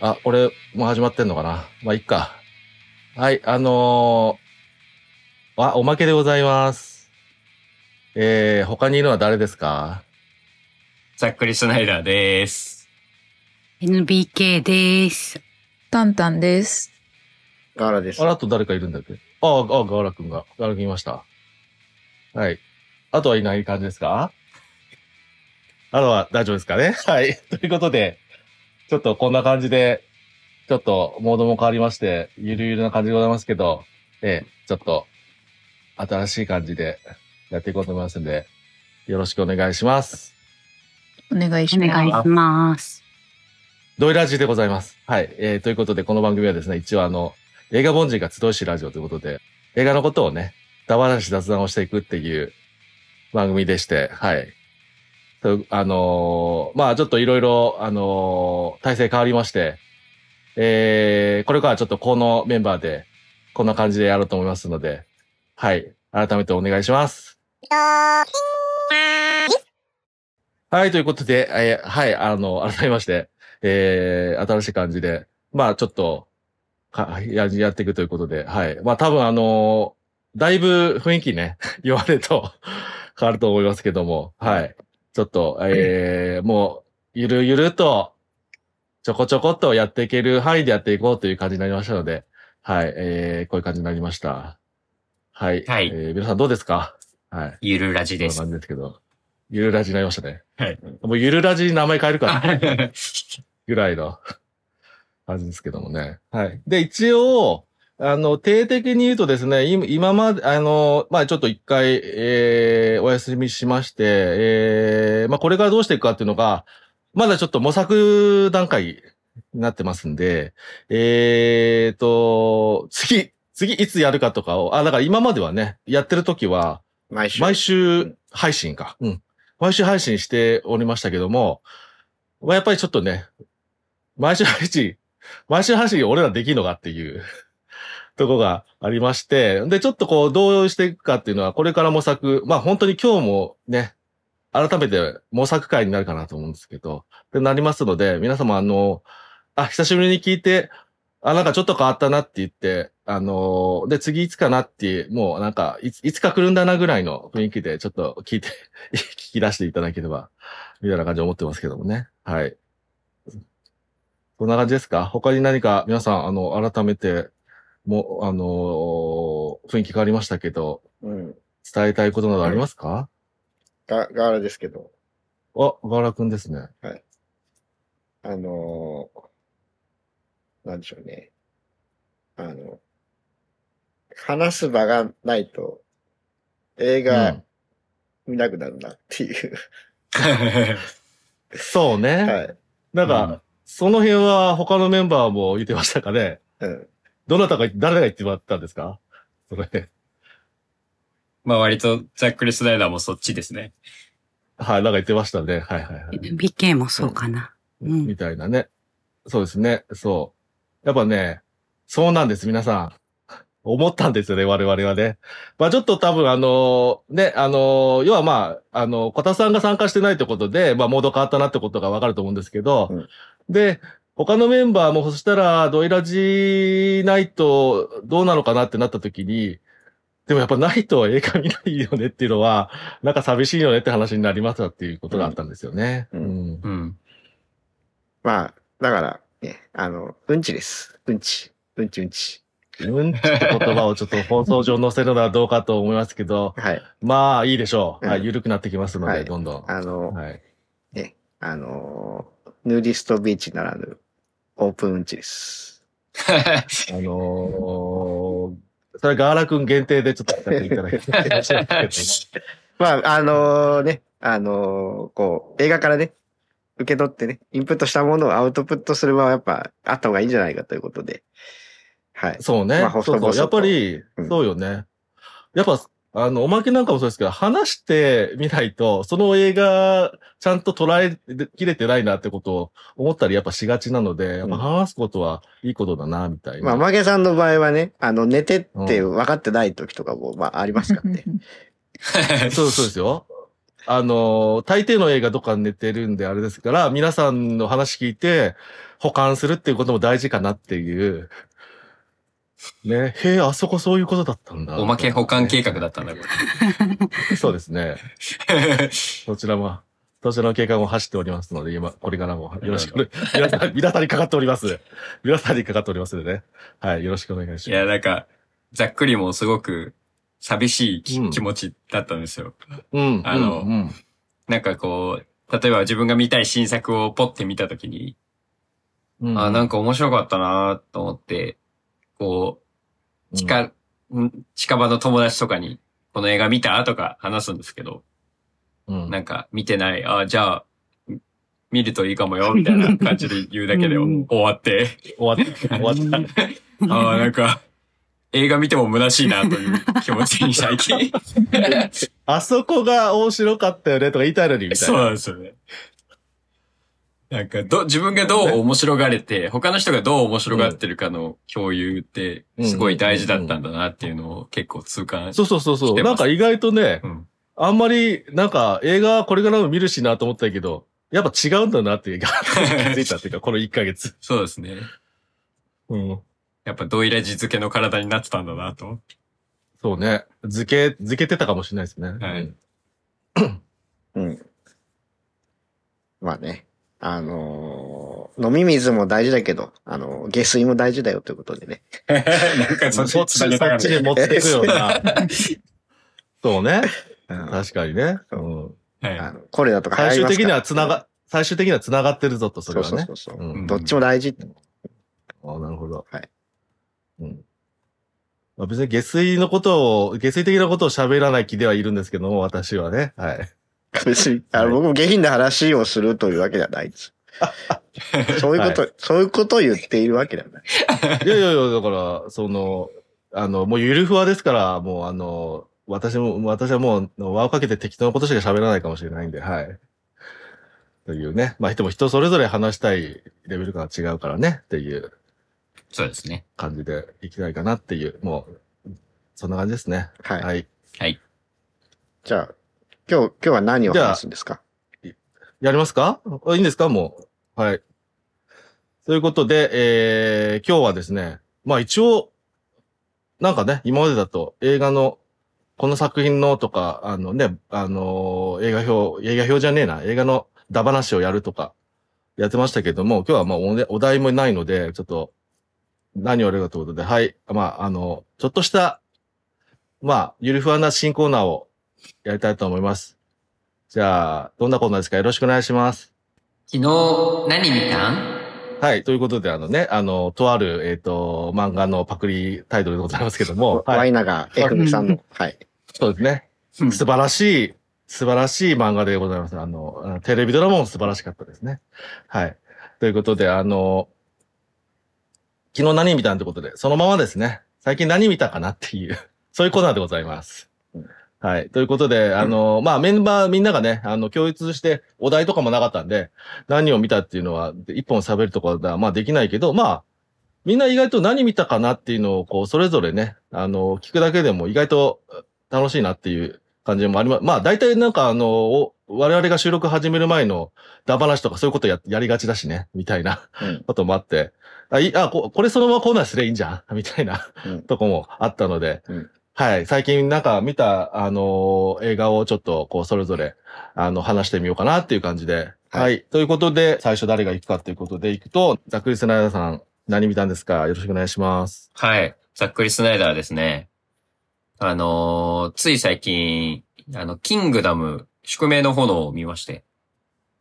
あ、俺、もう始まってんのかな？まあ、いっか。はい、あのー、あ、おまけでございます。えー、他にいるのは誰ですか？ざっくりスナイダーです。NBK です。タンタンです。ガーラですあ。らあと誰かいるんだっけ？ああ、あ、ガーラくんが。ガーラくんいました。はい。あとはいない感じですか？あとは大丈夫ですかね？はい。ということで、ちょっとこんな感じで、ちょっとモードも変わりまして、ゆるゆるな感じでございますけど、ええ、ちょっと、新しい感じでやっていこうと思いますんで、よろしくお願いします。お願いします。お願いします。ドイラジでございます。はい。えー、ということで、この番組はですね、一応あの、映画凡人が集いしラジオということで、映画のことをね、ダ話し雑談をしていくっていう番組でして、はい。あのーまあちょっといろいろ、あのー体制変わりまして、えー、これからちょっとこのメンバーで、こんな感じでやろうと思いますので、はい。改めてお願いします。はい、ということで、えーはい、あの、改めまして、えー、新しい感じで、まあちょっと、かや、やっていくということで、はい。まあ多分あのだいぶ雰囲気ね、言われると変わると思いますけども、はい。ちょっと、えー、もう、ゆるゆると、ちょこちょこっとやっていける範囲でやっていこうという感じになりましたので、はい、えー、こういう感じになりました。はい。はいえー、皆さんどうですか？はい。ゆるラジですこんな感。じですけど。ゆるラジになりましたね。はい。もうゆるラジに名前変えるかは ぐらいの感じですけどもね。はい。で、一応、あの、定的に言うとですね、今今まで、あの、まあちょっと一回、えー、お休みしまして、えー、まあこれからどうしていくかっていうのが、まだちょっと模索段階になってますんで、えーと、次、次いつやるかとかを、あ、だから今まではね、やってる時は、毎週。毎週配信か。うん。毎週配信しておりましたけども、まあ、やっぱりちょっとね、毎週配信、毎週配信俺らできるのかっていうとこがありまして、で、ちょっとこう、どうしていくかっていうのは、これから模索、まあ本当に今日もね、改めて模索会になるかなと思うんですけど、で、なりますので、皆様あの、あ、久しぶりに聞いて、あ、なんかちょっと変わったなって言って、あのーで、次いつかなって、もうなんかいつ、いつか来るんだなぐらいの雰囲気でちょっと聞いて、聞き出していただければ、みたいな感じで思ってますけどもね。はい。こんな感じですか？他に何か皆さん、あの、改めて、もう、あのー雰囲気変わりましたけど、うん。伝えたいことなどありますか、ガガーラですけど、あ、ガラ君ですね。あのー、なんでしょうね。あの、話す場がないと、映う画ん見なくなるなっていう。そうね。はい。なんか、うんその辺は他のメンバーも言ってましたかね。うん。どなたが、誰が言ってもらったんですか？それ。まあ割とざっくりスナイダーもそっちですね。はい、なんか言ってましたね。はいはいはい。NBK もそうかな。うんみたいなね。そうですね。そう。やっぱね、そうなんです、皆さん。思ったんですよね、我々はね。まあちょっと多分あの、ね、あの、要はまあ、あの、小田さんが参加してないってことで、まあモード変わったなってことがわかると思うんですけど、うんで、他のメンバーもそしたら、ドイラジないとどうなのかなってなった時に、でもやっぱないと映画見ないよねっていうのは、なんか寂しいよねって話になりましたっていうことがあったんですよね。うんうんうん。まあ、だから、ね、あの、うんちです。うんち。うんちうんち。うんちって言葉をちょっと放送上載せるのはどうかと思いますけど、はい。まあいいでしょう。うんはい、緩くなってきますので、はいどんどん。あの、はい。ね、あのー、ヌーディストビーチならぬ、オープンうんちです。あのー、それガーラ君限定でちょっとやっていただきたいけど まあ、あのね、あのーこう、映画からね、受け取ってね、インプットしたものをアウトプットする場はやっぱあった方がいいんじゃないかということで。はい。そうね。まあそうそう。やっぱり、うんそうよね。やっぱ、あの、おまけなんかもそうですけど、話してみないと、その映画、ちゃんと捉えきれてないなってことを思ったりやっぱしがちなので、やっぱ話すことはいいことだな、みたいな。まあ、マゲさんの場合はね、あの、寝てって分かってない時とかも、まあ、ありますからね。そうそうですよ。あの、大抵の映画どっかに寝てるんであれですから、皆さんの話聞いて、保管するっていうことも大事かなっていう。ね、へえ、あそこそういうことだったんだ。おまけ保管計画だったんだ、こ そうですね。れ。そちらも、そちらの計画も走っておりますので、今、これからもよろしく皆さん、皆さんにかかっております。皆さんにかかっておりますのでね。はい、よろしくお願いします。いや、なんか、ざっくりもすごく寂しいきうん気持ちだったんですよ。うん、あのうんうんなんかこう、例えば自分が見たい新作をポッて見たときに、うんあ、なんか面白かったなと思って、こう、近、ん近場の友達とかに、この映画見た？とか話すんですけど、うんなんか見てない、あ、じゃあ、見るといいかもよ、みたいな感じで言うだけでうん終わって、終わった、終わった。ああ、なんか、映画見ても虚しいな、という気持ちに最近。あそこが面白かったよねとか言いたいのに、みたいそうな。なんですよね。なんか、ど、自分がどう面白がれて、他の人がどう面白がってるかの共有って、すごい大事だったんだなっていうのを結構痛感そうそうそうそう。来てますなんか意外とね、うんあんまり、なんか映画これからも見るしなと思ったけど、やっぱ違うんだなっていうか、気づいたっていうか、この1ヶ月。そうですね。うん。やっぱドイラジ漬けの体になってたんだなと。そうね。漬け、漬けてたかもしれないですね。はいうんうん。まあね。あのー飲み水も大事だけど、あのー下水も大事だよということでね。なんかそっち、そっちに持ってくような。そうね。うん確かにね。あのコレラとか最終的にはつなが、最終的にはつながってるぞと、それはね。そうそうそうんどっちも大事。あなるほど。はい。うん。まあ、別に下水のことを、下水的なことを喋らない気ではいるんですけども、私はね。はい。別に、あの、はい僕も下品な話をするというわけではないです。そういうこと、そういうことを言っているわけではない。いやいやいや、だから、その、あの、もうゆるふわですから、もうあの、私も、私はもう輪をかけて適当なことしか喋らないかもしれないんで、はい。というね。まあ、でも人それぞれ話したいレベルが違うからね、っていうそうですね。感じでいきたいかなっていう、もう、そんな感じですね。はい。はい。はい。じゃあ、今日、今日は何を話すんですか？やりますか？あいいんですか？もう。はい。ということで、えー、今日はですね、まあ一応、なんかね、今までだと映画の、この作品のとか、あのね、あのー映画表、映画表じゃねえな、映画のダ話をやるとか、やってましたけども、今日はまあお題もないので、ちょっと、何をやるかということで、はい。まあ、あの、ちょっとした、まあ、ゆるふわな新コーナーをやりたいと思います。じゃあ、どんなコーナーですか？よろしくお願いします。昨日、何見たん？はい。ということで、あのね、あの、とある、えっ、と、漫画のパクリタイトルでございますけども、はい。ワイナガ F みさんの。はい。そうですね。うん素晴らしい、素晴らしい漫画でございます。あの、あのテレビドラマも素晴らしかったですね。はい。ということで、あの、昨日何見たんってことで、そのままですね、最近何見たかなっていう、そういうコーナーでございます。はい。ということで、あの、まあ、メンバーみんながね、あの、共通してお題とかもなかったんで、何を見たっていうのは、一本喋るとかは、まあ、できないけど、まあ、みんな意外と何見たかなっていうのを、こう、それぞれね、あの、聞くだけでも意外と楽しいなっていう感じもあります。まあ、大体なんかあの、お我々が収録始める前のダ話とかそういうことややりがちだしね、みたいなうんこともあって、あ、いあここれそのままコーナーすればいいんじゃんみたいなうんとこもあったので、うんはい。最近なんか見た、あの映画をちょっと、こう、それぞれ、あの、話してみようかなっていう感じで。はいはい。ということで、最初誰が行くかということで行くと、ざっくりスナイダーさん、何見たんですか？よろしくお願いします。はい。ざっくりスナイダーですね。あのーつい最近、あの、キングダム、宿命の炎を見まして。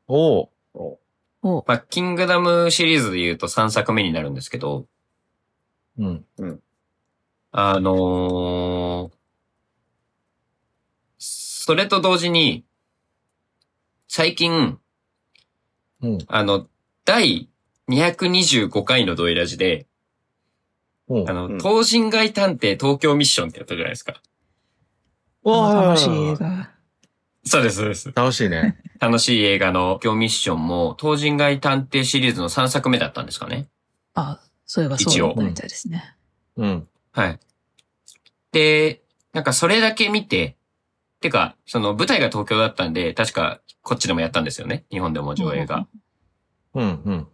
おおお、まあ、キングダムシリーズで言うと3作目になるんですけど、うん。あのーそれと同時に、最近、うん。あの、第225回のドイラジで、うん。あの、うん東人街探偵東京ミッションってやったじゃないですか。楽しい映画。そうです、そうです。楽しいね。楽しい映画の東京ミッションも、東人街探偵シリーズの3作目だったんですかね。あ、そういえばそうだったみたいですね。うん。はい。で、なんかそれだけ見て、てか、その舞台が東京だったんで、確かこっちでもやったんですよね。日本でも上映が。うん、うん。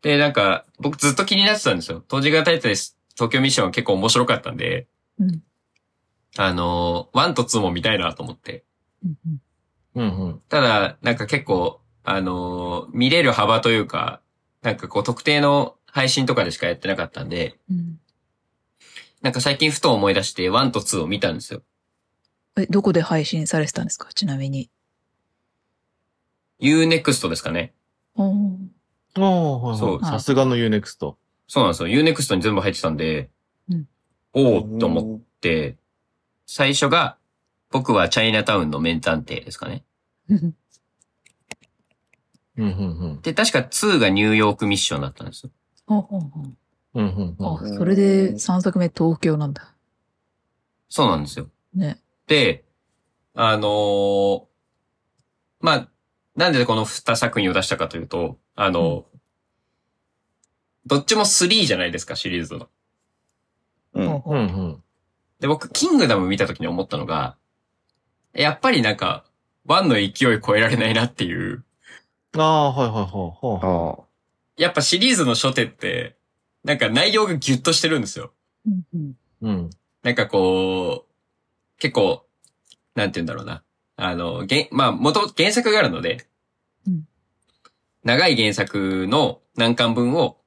で、なんか、僕ずっと気になってたんですよ。当時がタイトルです。東京ミッションは結構面白かったんで、うん。あのー、1と2も見たいなと思って。うんうんうん、うん。ただ、なんか結構、あのー見れる幅というか、なんかこう特定の配信とかでしかやってなかったんで、うんなんか最近ふと思い出して1と2を見たんですよ。え、どこで配信されてたんですか？ちなみに。Unext ですかね。おーああ、はいそうはい。さすがの Unext。そうなんですよ。Unext に全部入ってたんで、うんおおと思って、最初が、僕はチャイナタウンのメン探偵ですかね。うん、うん、うん。で、確か2がニューヨークミッションだったんですよ。ほうほうほううん、うん、うん。あ、それで3作目東京なんだ。そうなんですよ。ね。で、あのーまあ、なんでこの2作品を出したかというと、あのどっちも3じゃないですか、シリーズの。うんほうん、うん。で、僕、キングダム見た時に思ったのが、やっぱりなんか、1の勢い超えられないなっていう、ああ、はい、はい、はいはああ。やっぱシリーズの初手って、なんか内容がギュッとしてるんですよ。うんうんい。うん。なんかこう、結構、なんて言うんだろうな。あの、げんまあ、元々原作があるので、うん長い原作の何巻分を、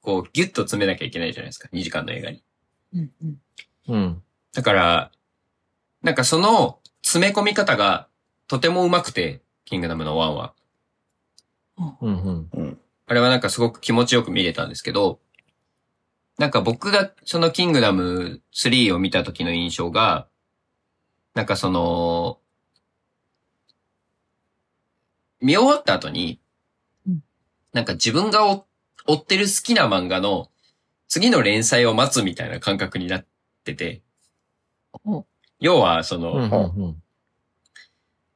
こう、ギュッと詰めなきゃいけないじゃないですか。2時間の映画に。うんうんうん。だから、なんかその詰め込み方がとても上手くて、キングダムの1は。うん、うん。あれはなんかすごく気持ちよく見れたんですけど、なんか僕がそのキングダム3を見た時の印象が、なんかその、見終わった後にうん、なんか自分が追追ってる好きな漫画の次の連載を待つみたいな感覚になってて、お要はその、うん、うん。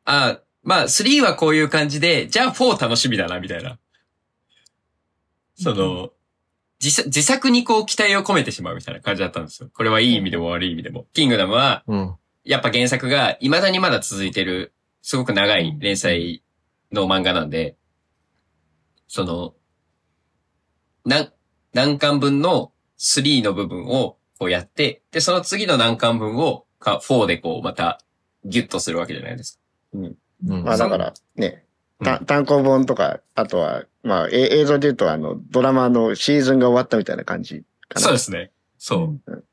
あまあ、3はこういう感じで、じゃあ4楽しみだな、みたいな。その、自作自作にこう期待を込めてしまうみたいな感じだったんですよ。これはいい意味でも悪い意味でも。キングダムは、うん。やっぱ原作が未だにまだ続いてる、すごく長い連載の漫画なんで、その、何、何巻分の3の部分をこうやって、で、その次の何巻分をか4でこうまたギュッとするわけじゃないですか。うんまあだからね、たうん単行本とか、あとは、まあえ映像で言うとあの、ドラマのシーズンが終わったみたいな感じかな。そうですね。そう。うん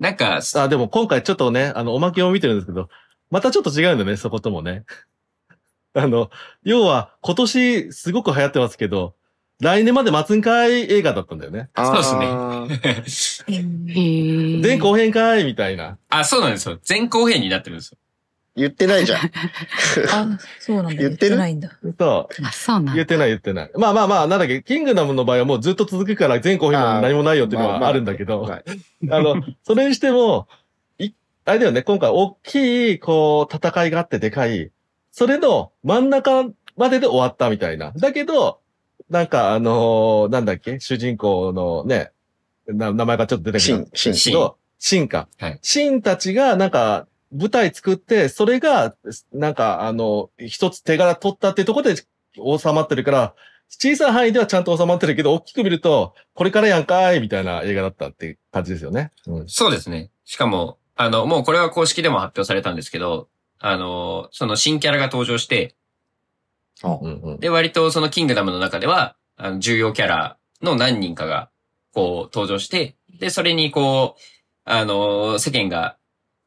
なんか、あ、でも今回ちょっとね、あの、おまけを見てるんですけど、またちょっと違うんだね、そこともね。あの、要は、今年すごく流行ってますけど、来年まで待つんかい映画だったんだよね。そうですねあーへえ。前後編かいみたいな。あ、そうなんですよ。前後編になってるんですよ。言ってないじゃん。あ、そうなんだ。言言っる？っててないんだ。そあ、そうなんだ。言ってない言ってない。まあまあまあ、なんだっけ、キングダムの場合はもうずっと続くから前後編も何もないよっていうのはあるんだけど、まあ あの、それにしても、い、あれだよね、今回大きい、こう、戦いがあってでかい、それの真ん中までで終わったみたいな。だけど、なんかあのーなんだっけ、主人公のね、な名前がちょっと出てくるんですけど。シンシンか。はいシンたちが、なんか、舞台作って、それが、なんか、あの、一つ手柄取ったっていうところで収まってるから、小さい範囲ではちゃんと収まってるけど、大きく見ると、これからやんかーい、みたいな映画だったっていう感じですよね。うん。そうですね。しかも、あの、もうこれは公式でも発表されたんですけど、あの、その新キャラが登場して、うんうん。で、割とそのキングダムの中では、あの、重要キャラの何人かが、こう、登場して、で、それにこう、あの、世間が、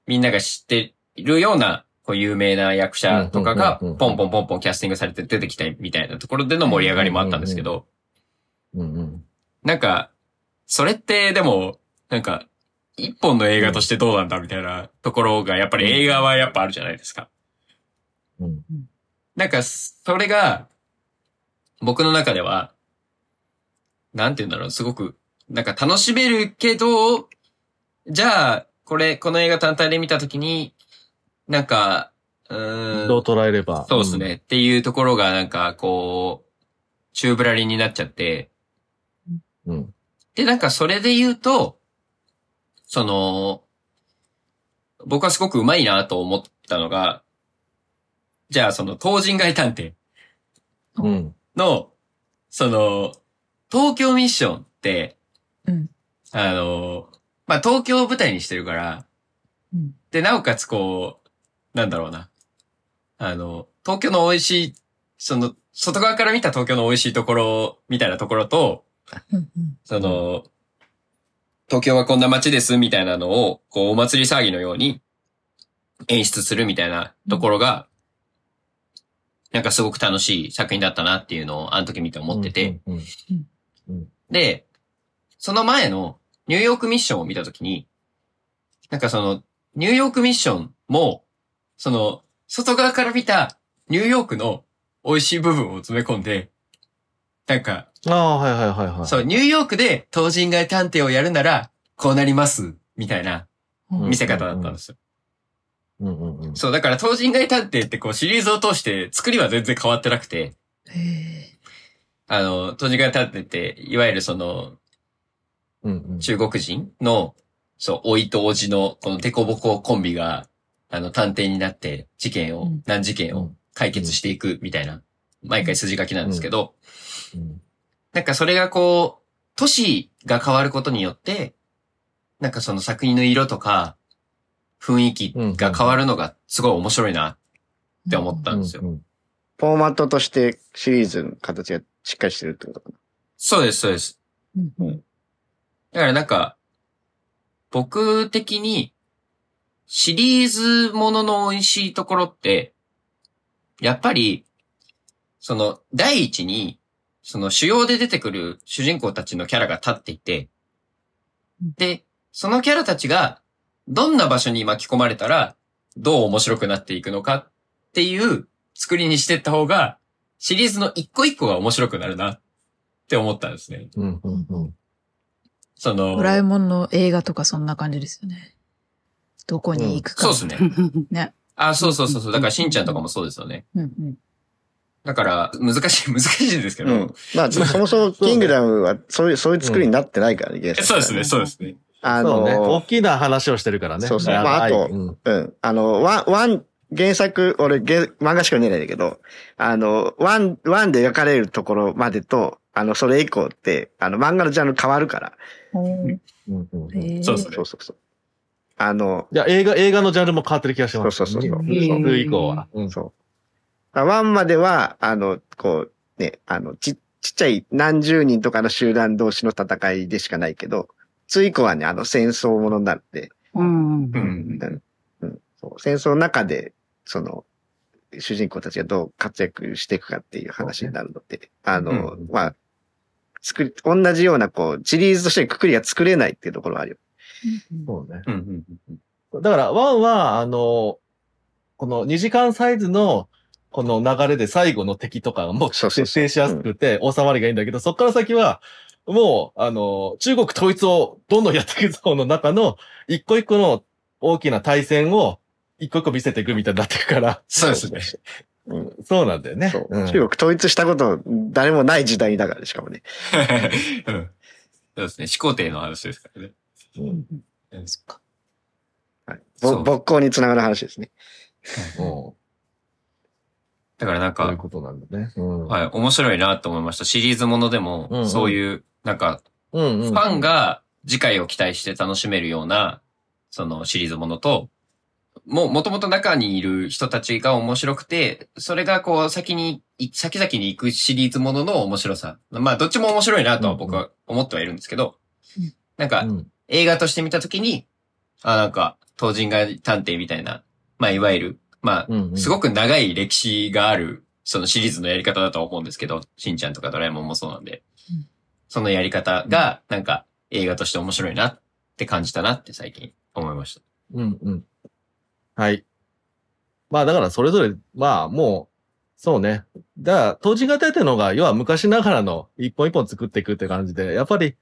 みんなが知っているような、こう、有名な役者とかが、ポンポンポンポンキャスティングされて出てきたみたいなところでの盛り上がりもあったんですけど。なんか、それってでも、なんか、一本の映画としてどうなんだみたいなところが、やっぱり映画はやっぱあるじゃないですか。うん。なんか、それが、僕の中では、なんて言うんだろう、すごく、なんか楽しめるけど、じゃあ、これ、この映画単体で見たときに、なんか、うーん、どう捉えれば。そうですね、っていうところが、なんか、こう、宙ぶらりんになっちゃって、うん。うん。で、なんかそれで言うと、その、僕はすごく上手いなと思ったのが、じゃあその、東人街探偵うん。の、その、東京ミッションって、うん。あの、まあ、東京を舞台にしてるから、うん。で、なおかつこう、なんだろうな。あの、東京の美味しい、その、外側から見た東京の美味しいところ、みたいなところと、その、東京はこんな街です、みたいなのを、こう、お祭り騒ぎのように演出するみたいなところが、なんかすごく楽しい作品だったなっていうのを、あの時見て思ってて、うん。で、その前のニューヨークミッションを見たときに、なんかその、ニューヨークミッションも、その、外側から見たニューヨークの美味しい部分を詰め込んで、なんか、ああ、はいはいはいはい。そう、ニューヨークで東人街探偵をやるなら、こうなります、みたいなうん見せ方だったんですよ。うんうんうん。そう、だから東人街探偵ってこうシリーズを通して作りは全然変わってなくて。あの、東人街探偵って、いわゆるその。中国人の、そう、老いとおじの、このデコボココンビが、あの、探偵になって、事件を、うん。難事件を解決していくみたいな、毎回筋書きなんですけど、うん。なんかそれがこう、都市が変わることによって、なんかその作品の色とか、雰囲気が変わるのがすごい面白いなって思ったんですよ。フォーマットとしてシリーズの形がしっかりしてるってことかな。そうです、そうです。うん。うんだからなんか、僕的に、シリーズものの美味しいところって、やっぱり、その、第一に、その主要で出てくる主人公たちのキャラが立っていて、で、そのキャラたちが、どんな場所に巻き込まれたら、どう面白くなっていくのかっていう作りにしていった方が、シリーズの一個一個が面白くなるなって思ったんですね。うんうんうん。その、ドラえもんの映画とかそんな感じですよね。どこに行くか。そうですね。ね。あ、そうそうそうそう。だから、しんちゃんとかもそうですよね。うんうん。だから、難しい、難しいんですけど。うん。まあ、そもそもキングダムはそういう、そういう作りになってないからね、そうですね、そうですね。あそうね。大の、きな話をしてるからね。そうそうまああとうんうん。あの、ワン、ワン、原作、俺、原漫画しか見えないんだけど、あの、ワン、ワンで描かれるところまでと、あの、それ以降って、あの、漫画のジャンル変わるから。うんうんそうそうそうそう。あの、いや、映画、映画のジャンルも変わってる気がします。そうそうそうそう2以降は。うんそう。ワンまでは、あの、こう、ね、あの、ち、ちっちゃい何十人とかの集団同士の戦いでしかないけど、つ以降はね、あの、戦争ものになって、うんう。ん。うん、そう戦争の中で、その、主人公たちがどう活躍していくかっていう話になるので、あの、うんまあ、作り、同じような、こう、シリーズとしてくくりが作れないっていうところはあるよ。そうね。うんうんうん。だから、ワンは、あの、この2時間サイズの、この流れで最後の敵とかも設定しやすくて収まりがいいんだけど、そっから先は、もう、あの、中国統一をどんどんやっていくぞの中の、一個一個の大きな対戦を、一個一個見せていくみたいになっていくから、そうですね。うん。そうなんだよね。そう。ん中国統一したこと、誰もない時代だから、しかもね。うんそうですね。始皇帝の話ですからね。うんそっか。はい。そうぼ勃興につながる話ですね。うんだからなんか、そういうことなんだね。うん。はい、面白いなと思いました。シリーズものでうんうも、んそういう、なんか、うんうん。ファンが次回を期待して楽しめるような、そのシリーズものと、もう、もともと中にいる人たちが面白くて、それがこう、先に、い先々に行くシリーズものの面白さ。まあ、どっちも面白いなとは僕は思ってはいるんですけどうん、なんかう、ん映画として見たときに、あ、なんか、東人街探偵みたいな、まあ、いわゆる、まあ、うんうんすごく長い歴史がある、そのシリーズのやり方だとは思うんですけど、しんちゃんとかドラえもんもそうなんで、うんそのやり方が、なんか、映画として面白いなって感じたなって最近思いました。うんうん。はい。まあだからそれぞれ、まあもう、そうね。だから、当時型っていうのが、要は昔ながらの一本一本作っていくって感じで、やっぱり、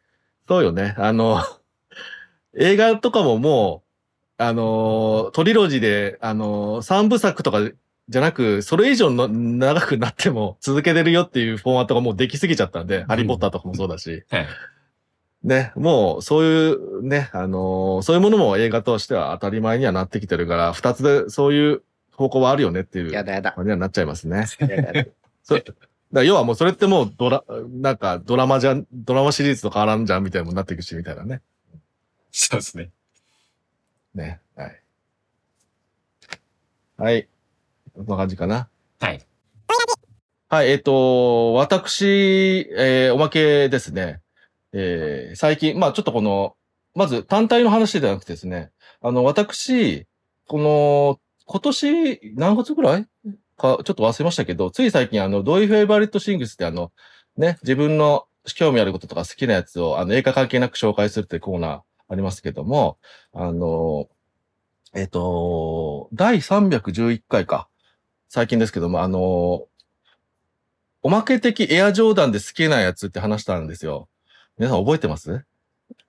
そうよね。あの、映画とかももう、あの、トリロジーで、あの、三部作とかじゃなく、それ以上の長くなっても続けてるよっていうフォーマットがもうできすぎちゃったんで、ハリーポッターとかもそうだし。はい。ね、もう、そういうね、あのーそういうものも映画としては当たり前にはなってきてるから、二つで、そういう方向はあるよねっていうやだやだ。感じになっちゃいますね。やだやだ。そ要はもうそれってもうドラ、なんかドラマじゃん、ドラマシリーズと変わらんじゃんみたいなもんなっていくし、みたいなね。そうですね。ね。はい。はい。こんな感じかな。はい。はい、えっ、と、私、えーおまけですね。えー最近、まあちょっとこの、まず単体の話ではなくてですね、あの、私、この、今年、何月ぐらい？か、ちょっと忘れましたけど、つい最近、あの、ドイフェイバリットシングスってあの、ね、自分の興味あることとか好きなやつを、あの、映画関係なく紹介するっていうコーナーありますけども、あの、えっ、と、第311回か。最近ですけども、あの、おまけ的エアジョーダンで好きなやつって話したんですよ。皆さん覚えてます？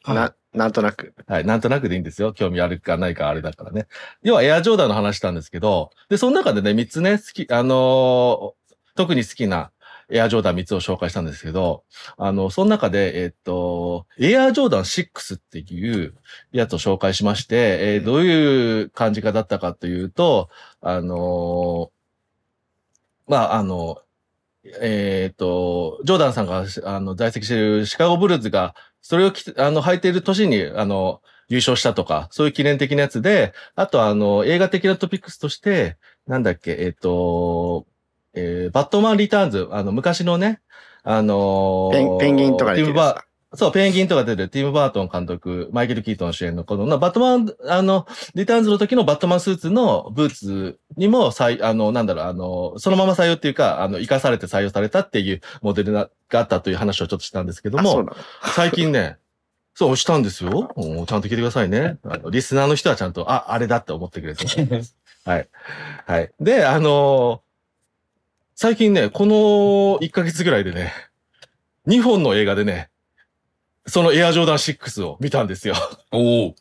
な、なんとなく。はい。なんとなくでいいんですよ。興味あるかないかあれだからね。要はエアジョーダンの話したんですけど、で、その中でね、3つね、好き、あのー特に好きなエアジョーダン3つを紹介したんですけど、あの、その中で、えっと、エアジョーダン6っていうやつを紹介しまして、えーどういう感じかだったかというと、あのーまあ、あの、えっ、と、ジョーダンさんが、あの、在籍しているシカゴブルーズが、それをき、あの、履いている年に、あの、優勝したとか、そういう記念的なやつで、あとあの、映画的なトピックスとして、なんだっけ、えっ、と、えーバットマンリターンズ、あの、昔のね、あのーペンギンとかでティムバー、そう、ペンギンとか出てるティム・バートン監督、マイケル・キートン主演のこの、なバットマン、あの、リターンズの時のバットマンスーツのブーツにも、採あの、なんだろう、あの、そのまま採用っていうか、あの、生かされて採用されたっていうモデルがあったという話をちょっとしたんですけども。最近ね、そう、したんですよ。うんちゃんと聞いてくださいね。あのリスナーの人はちゃんと、あ、あれだって思ってくれてます。はい。はい。で、あのー最近ね、この1ヶ月ぐらいでね、2本の映画でね、そのエアジョーダン6を見たんですよ。おお。っ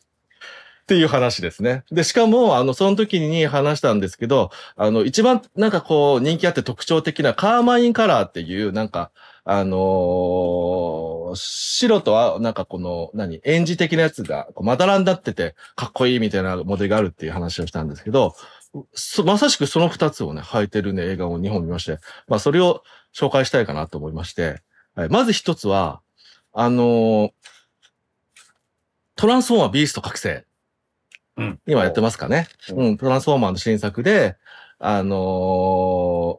ていう話ですね。で、しかも、あの、その時に話したんですけど、あの、一番なんかこう、人気あって特徴的なカーマインカラーっていう、なんか、あのー白とは、なんかこの、何、演じ的なやつが、まだらになってて、かっこいいみたいなモデルがあるっていう話をしたんですけど、そまさしくその二つをね、履いてるね、映画を2本見まして、まあ、それを紹介したいかなと思いまして、はい、まず一つは、あのートランスフォーマービースト覚醒。うん。今やってますかね。うん、トランスフォーマーの新作で、あの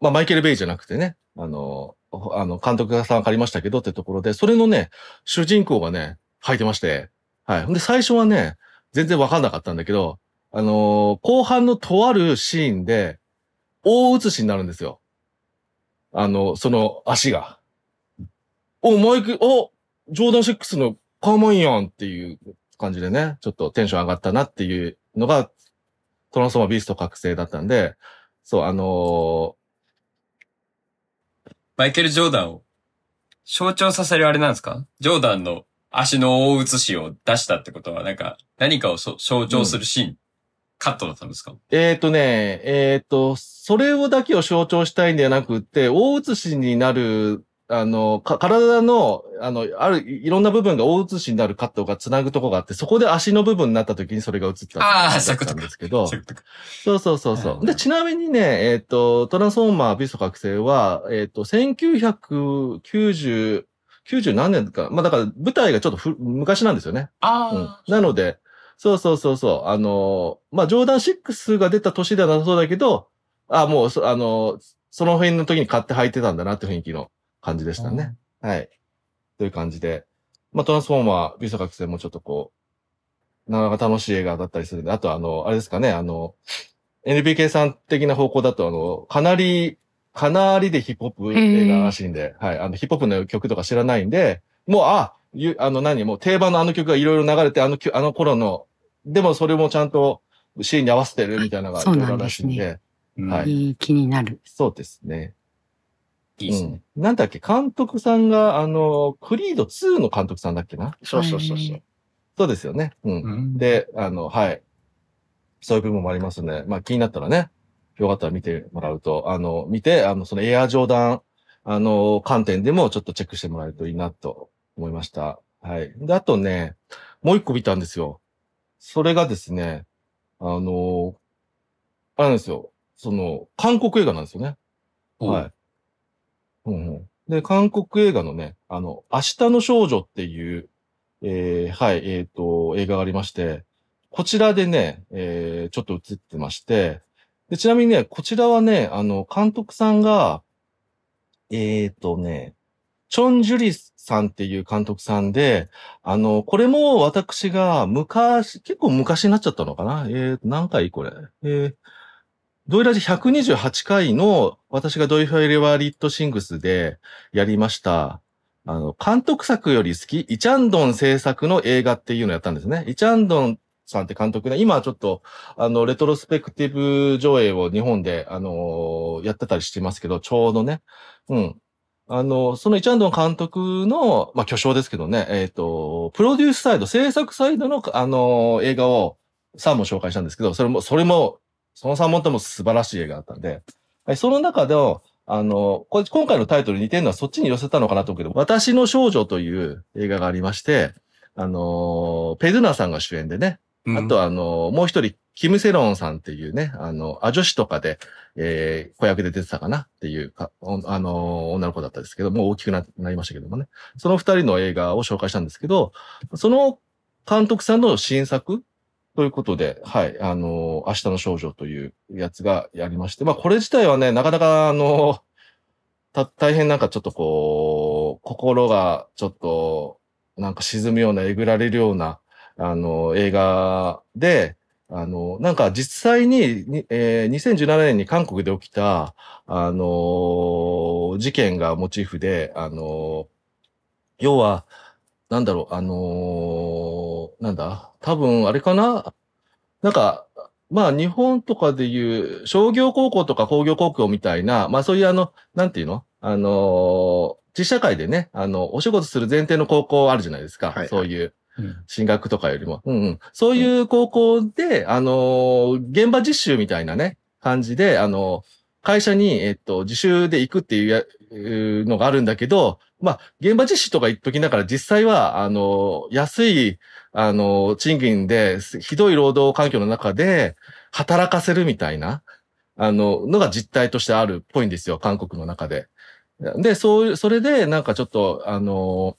ーまあ、マイケル・ベイじゃなくてね、あのーあの、監督さん借りましたけどってところで、それのね、主人公がね、履いてまして、はい。ほんで、最初はね、全然わかんなかったんだけど、あのー後半のとあるシーンで、大写しになるんですよ。あの、その足が。お、マイク、お、ジョーダン6のカーマインやんっていう感じでね、ちょっとテンション上がったなっていうのが、トランスフォーマービースト覚醒だったんで、そう、あのマイケル・ジョーダンを象徴させるあれなんですか？ジョーダンの足の大写しを出したってことは、なんか、何かをそ象徴するシーン、カットだったんですか？ーえっ、とね、えっ、と、それをだけを象徴したいんではなくって、大写しになる、あの、か体の、あの、ある、いろんな部分が大写しになるカットが繋ぐとこがあって、そこで足の部分になった時にそれが映ったあー感じだったそういうことかんですけど、そうそうそうそうで、ちなみにね、えっ、と、トランスフォーマービスト覚醒は、えっ、と、1990、90何年か。まあだから舞台がちょっとふ昔なんですよね。うんあ。なので、そうそうそうそう。あの、まあ、ジョーダン6が出た年ではなさそうだけど、あもうそ、あの、その辺の時に買って履いてたんだなって雰囲気の感じでしたね。はい。という感じで。まあ、トランスフォーマー、ビスト覚醒もちょっとこう、なかなか楽しい映画だったりするんで、あとあの、あれですかね、あの、NBK さん的な方向だと、あの、かなり、かなりでヒップホップ映画らしいんで、はい、あの、ヒップホップの曲とか知らないんで、もう、あ、ゆあの何、もう定番のあの曲がいろいろ流れて、あのあの頃の、でもそれもちゃんとシーンに合わせてるみたいなのがいろいろあるらしいんで、うんはい気になる。そうですね。いいですね。うん。なんだっけ、監督さんが、あの、クリード2の監督さんだっけな？そうそうそうそう。そうですよね。うん。うんで、あの、はい。そういう部分もありますね。まあ気になったらね、よかったら見てもらうと、あの、見て、あの、そのエアジョーダン、あの、観点でもちょっとチェックしてもらえるといいなと思いました。はい。で、あとね、もう一個見たんですよ。それがですね、あの、あれなんですよ。その、韓国映画なんですよね。はい。うんうん。で、韓国映画のね、あの、明日の少女っていう、えーはい、えっ、と、映画がありまして、こちらでね、えーちょっと映ってまして、で、ちなみにね、こちらはね、あの、監督さんが、えっ、とね、チョン・ジュリさんっていう監督さんで、あの、これも私が昔、結構昔になっちゃったのかな？えー、何回これ？えー、ドイラジ128回の私がドイ Favorite Things でやりました、あの、監督作より好き、イチャンドン制作の映画っていうのをやったんですね。イチャンドンさんって監督で、今ちょっと、あの、レトロスペクティブ上映を日本で、あのーやってたりしてますけど、ちょうどね。うん。あの、そのイチャンドン監督の、まあ、巨匠ですけどね、えっ、と、プロデュースサイド、制作サイドの、あの、映画を3本紹介したんですけど、それも、それも、その3本とも素晴らしい映画だったんで、はいその中での、あの、これ、今回のタイトルに似てるのはそっちに寄せたのかなと思うけど、私の少女という映画がありまして、あの、ペドゥナさんが主演でね、あとは、あの、もう一人、キム・セロンさんっていうね、あの、ア女子とかで、えー、子役で出てたかなっていうか、おあの、女の子だったんですけど、もう大きくななりましたけどもね。その二人の映画を紹介したんですけど、その監督さんの新作ということで、はい、あの、明日の少女というやつがやりまして、まあ、これ自体はね、なかなか、あの、た、大変なんかちょっとこう、心がちょっと、なんか沈むような、えぐられるような、あの、映画で、あの、なんか実際に、にえー2017年に韓国で起きた、あの事件がモチーフで、あの要は、なんだろう、あのなんだ、多分あれかな？なんか、まあ日本とかでいう商業高校とか工業高校みたいな、まあそういうあの、なんていうの？あの実社会でね、あの、お仕事する前提の高校あるじゃないですか。はいそういう。うん進学とかよりも。うんうん。そういう高校で、あのー現場実習みたいなね、感じで、あの会社に、えっと、自習で行くっていうやいうのがあるんだけど、まあ、現場実習とか言っときながら、実際は、あの安い、あの賃金で、ひどい労働環境の中で、働かせるみたいな、あの、のが実態としてあるっぽいんですよ、韓国の中で。で、そういう、それで、なんかちょっと、あの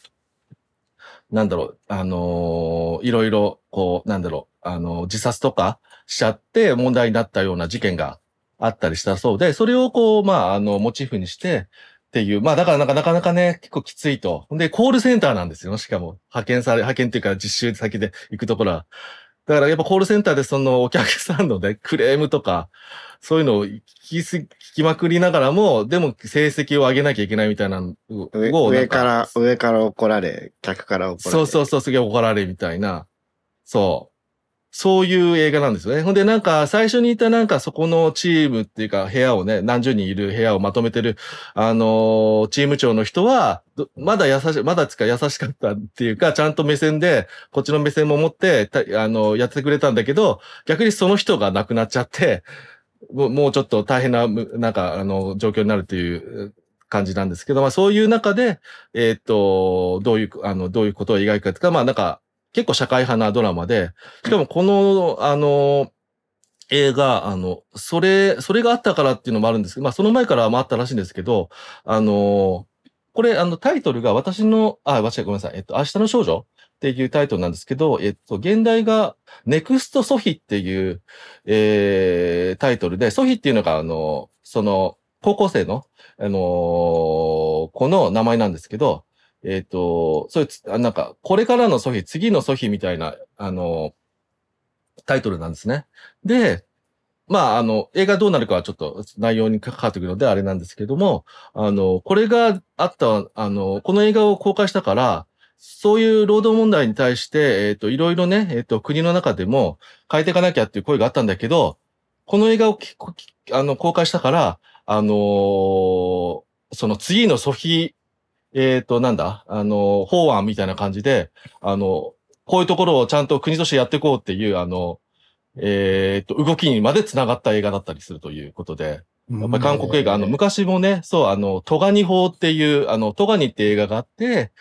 なんだろう、あのいろいろ、こう、なんだろう、あの自殺とかしちゃって問題になったような事件があったりしたそうで、それをこう、まあ、あの、モチーフにして、っていう、まあ、だからなんかなかなかね、結構きついと。で、コールセンターなんですよ、しかも。派遣され、派遣っていうか実習先で行くところは。だからやっぱコールセンターでそのお客さんのね、クレームとか、そういうのを聞きす、聞きまくりながらも、でも成績を上げなきゃいけないみたいな上から、上から怒られ、客から怒られ。そうそうそう、すげえ怒られみたいな。そう。そういう映画なんですよね。ほんでなんか最初にいたなんかそこのチームっていうか部屋をね、何十人いる部屋をまとめてる、あのーチーム長の人は、まだ優し、まだつか優しかったっていうか、ちゃんと目線で、こっちの目線も持って、あのやってくれたんだけど、逆にその人が亡くなっちゃって、もうちょっと大変な、なんか、あの、状況になるっていう感じなんですけど、まあそういう中で、えーっと、どういう、あの、どういうことを描くかとか、まあなんか、結構社会派なドラマで、しかもこの、あの、映画、あの、それ、それがあったからっていうのもあるんですけど、まあその前からもあったらしいんですけど、あの、これ、あの、タイトルが私の、あ、間違え、ごめんなさい。えっと、明日の少女？っていうタイトルなんですけど、えっと、現代が、ネクストソフィっていう、えー、タイトルで、ソフィっていうのが、あの、その、高校生の、あの子の名前なんですけど、えっ、と、そういうつ、あなんか、これからのソフィ、次のソフィみたいな、あの、タイトルなんですね。で、まあ、あの、映画どうなるかはちょっと内容に関わってくるのであれなんですけども、あの、これがあった、あの、この映画を公開したから、そういう労働問題に対して、えっ、と、いろいろね、えっ、と、国の中でも変えていかなきゃっていう声があったんだけど、この映画をききあの公開したから、あのーその次のソフィ、えっ、と、なんだ、あのー法案みたいな感じで、あの、こういうところをちゃんと国としてやっていこうっていう、あの、えっ、と、動きにまで繋がった映画だったりするということで、やっぱり韓国映画、あの、昔もね、そう、あの、トガニ法っていう、あの、トガニって映画があって、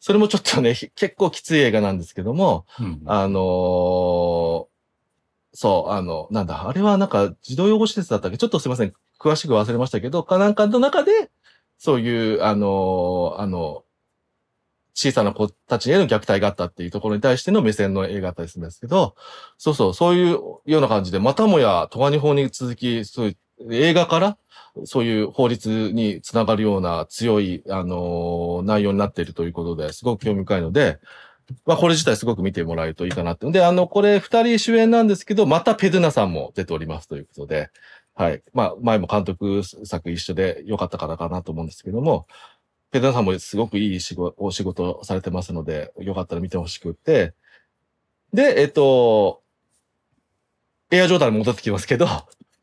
それもちょっとね、ひ結構きつい映画なんですけども、うん。あのーそう、あの、なんだ、あれはなんか児童養護施設だったっけ？ちょっとすいません。詳しく忘れましたけど、かなんかの中で、そういう、あの、あの、小さな子たちへの虐待があったっていうところに対しての目線の映画だったりするんですけど、そうそう、そういうような感じで、またもや、トガニ法に続き、そういう映画から、そういう法律につながるような強い、あの内容になっているということで、すごく興味深いので、まあ、これ自体すごく見てもらえるといいかなって。で、あの、これ二人主演なんですけど、またペドゥナさんも出ておりますということで、はい。まあ、前も監督作一緒で良かったからかなと思うんですけども、ペドゥナさんもすごくいい仕事、お仕事されてますので、よかったら見てほしくって。で、えっと、エアジョーダンに戻ってきますけど、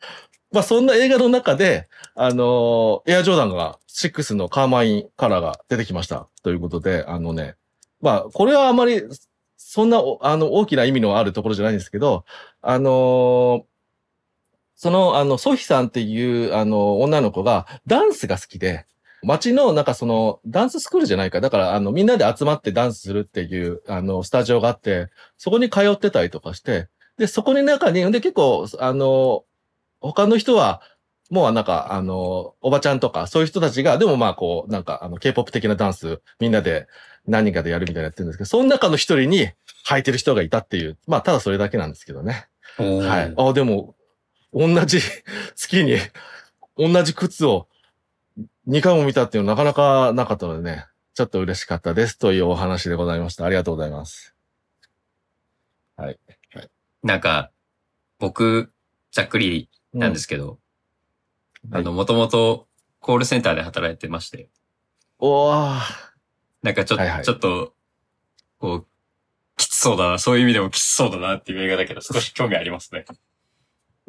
まあ、そんな映画の中で、あの、エアジョーダンが6のカーマインカラーが出てきました。ということで、あのね、まあ、これはあまり、そんな、あの、大きな意味のあるところじゃないんですけど、あのーその、あの、ソヒさんっていう、あの、女の子が、ダンスが好きで、街の、なんかその、ダンススクールじゃないか。だから、あの、みんなで集まってダンスするっていう、あの、スタジオがあって、そこに通ってたりとかして、で、そこに中に、で、結構、あの、他の人は、もうなんか、あの、おばちゃんとか、そういう人たちが、でもまあこう、なんか、あの、K-POP 的なダンス、みんなで何人かでやるみたいなやってるんですけど、その中の一人に履いてる人がいたっていう、まあ、ただそれだけなんですけどね。は。はいあ、でも、同じ月に、同じ靴を2回も見たっていうのはなかなかなかったのでね、ちょっと嬉しかったですというお話でございました。ありがとうございます。なんか、僕、ざっくりなんですけど、うん。あの、もともとコールセンターで働いてまして、おー、なんかちょっと、はいはい。ちょっと、こう、きつそうだな、そういう意味でもきつそうだなっていう映画だけど、少し興味ありますね。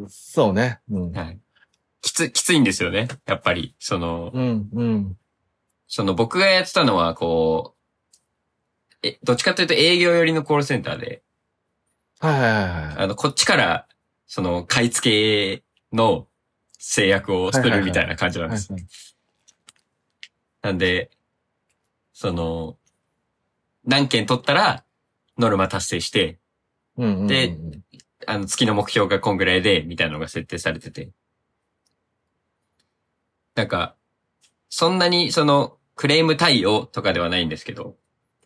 そうね。うん。はい。きつ、きついんですよね。やっぱり、その、うん、うん。その僕がやってたのは、こう、え、どっちかというと営業寄りのコールセンターで、はいはいはいはい。あの、こっちから、その、買い付けの制約を作るみたいな感じなんです。なんで、その、何件取ったら、ノルマ達成して、であの、月の目標がこんぐらいで、みたいなのが設定されてて。なんか、そんなに、その、クレーム対応とかではないんですけど、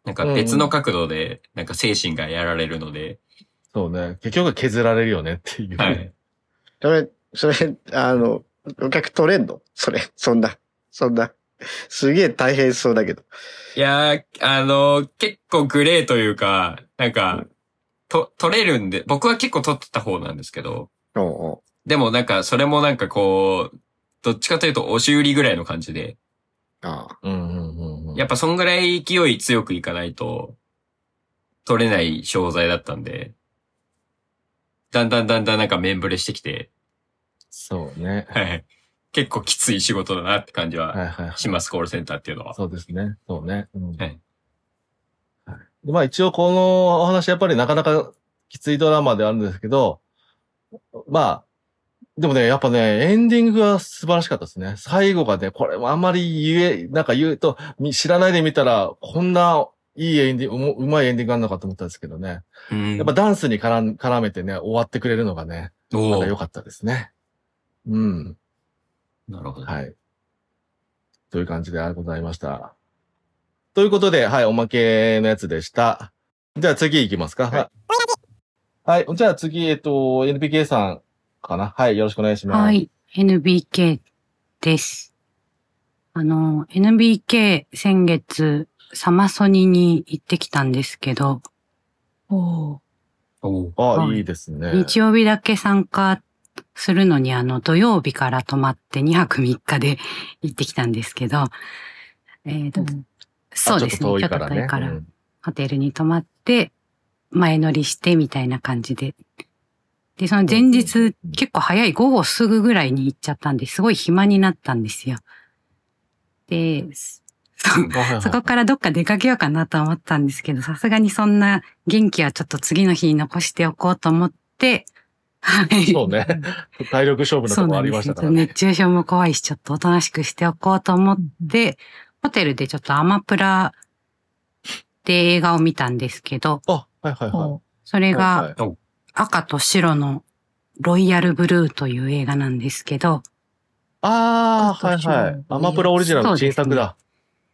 なんか別の角度で、なんか精神がやられるので、そうね。結局は削られるよねっていう。はい。それ、それ、あの、お客取れんの？それ、そんな、そんな。すげえ大変そうだけど。いやー、あの結構グレーというか、なんか、と、取れるんで、僕は結構取ってた方なんですけど、おうおうでもなんか、それもなんかこう、どっちかというと押し売りぐらいの感じで、ああ。うんうんうんうん。やっぱそんぐらい勢い強くいかないと、取れない商材だったんで、だんだんだんだんなんか面ブレしてきて、そうね。はい。結構きつい仕事だなって感じはいははいはい。します、コールセンターっていうのは。そうですね。そうね。うんはいでまあ一応このお話やっぱりなかなかきついドラマであるんですけど、まあ、でもね、やっぱね、エンディングが素晴らしかったですね。最後がね、これもあんまり言え、なんか言うと、み知らないで見たら、こんないいエンディング、うまいエンディングあるのかと思ったんですけどね。うんやっぱダンスに絡ん絡めてね、終わってくれるのがね、なんおーか良かったですね。うん。なるほど。はい。という感じでございました。ということで、はい、おまけのやつでした。じゃあ次行きますか。はいはい。はい。じゃあ次、えっと、NPK さんかな。はい。よろしくお願いします。は。い。NBK です。あの、NBK 先月、サマソニに行ってきたんですけど、おーおーあ、はいいいですね。日曜日だけ参加するのに、あの、土曜日から泊まって2泊3日で行ってきたんですけど、えっ、と、うんそうですね。ちょっと遠いからね。と遠いから、うんホテルに泊まって、前乗りしてみたいな感じで。で、その前日うん、結構早い午後すぐぐらいに行っちゃったんで、すごい暇になったんですよ。で、そこからどっか出かけようかなと思ったんですけど、さすがにそんな元気はちょっと次の日に残しておこうと思って、はい。そうね。体力勝負のとこありましたからね。熱中症も怖いし、ちょっとおとなしくしておこうと思って、ホテルでちょっとアマプラで映画を見たんですけど、あ、はいはいはい。それが、はいはい赤と白のロイヤルブルーという映画なんですけど、ああ、はいはい。アマプラオリジナルの新作だ。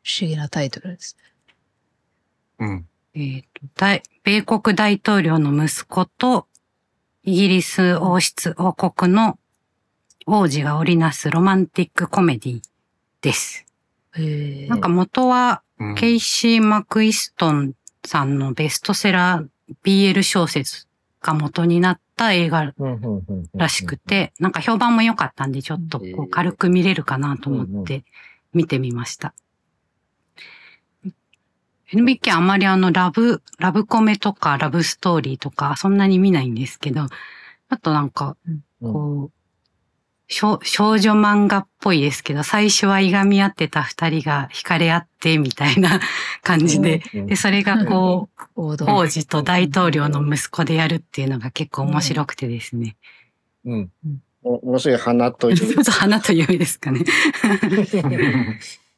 不思議なタイトルですね。うん。えーと大米国大統領の息子とイギリス王室王国の王子が織りなすロマンティックコメディです。なんか元はうんケイシー・マクイストンさんのベストセラー BL 小説が元になった映画らしく。て、なんか評判も良かったんで、ちょっとこう軽く見れるかなと思って見てみました。NBK あまりあのラブ、ラブコメとかラブストーリーとかそんなに見ないんですけど、あとなんか、うんこう、少少女漫画っぽいですけど、最初はいがみ合ってた二人が惹かれ合ってみたいな感じで、うんで、それがこう、王子と大統領の息子でやるっていうのが結構面白くてですね。うん。お面白い花とい う。花という意味ですかね。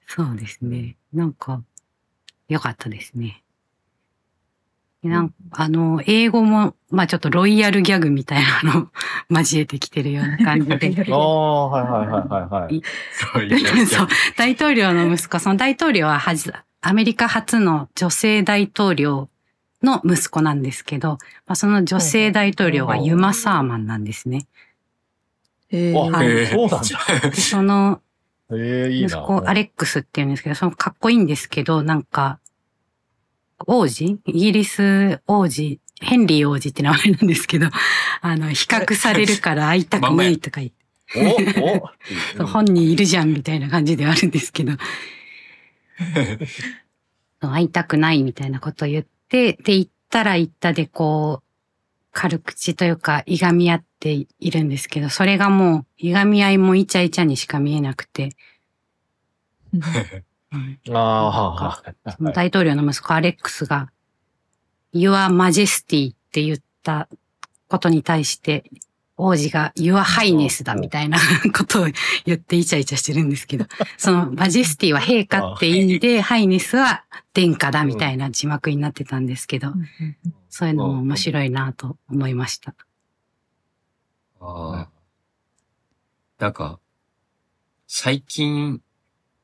そうですね。なんか、良かったですね。なんかあの、英語も、まあちょっとロイヤルギャグみたいなのを 交えてきてるような感じで。ああ、はいはいはいはいはい。そう大統領の息子、その大統領ははじ、アメリカ初の女性大統領の息子なんですけど、まあ、その女性大統領はユマ・サーマンなんですね。へえ。あ、はいそうなんだ。でそのええ、いいな。息子、アレックスっていうんですけど、そのかっこいいんですけど、なんか、王子？イギリス王子、ヘンリー王子って名前なんですけど、あの、比較されるから会いたくないとか言って、お、お 本人いるじゃんみたいな感じではあるんですけど、会いたくないみたいなことを言って、で、言ったら言ったでこう、軽口というか、いがみ合っているんですけど、それがもう、いがみ合いもイチャイチャにしか見えなくて、うんああ、は その大統領の息子アレックスが、Your Majesty って言ったことに対して、王子が Your Highness だみたいな ことを言ってイチャイチャしてるんですけど、そのマジェスティは陛下って意味で、ハイネスは殿下だみたいな字幕になってたんですけど、そういうのも面白いなと思いました。ああ。なんか、最近、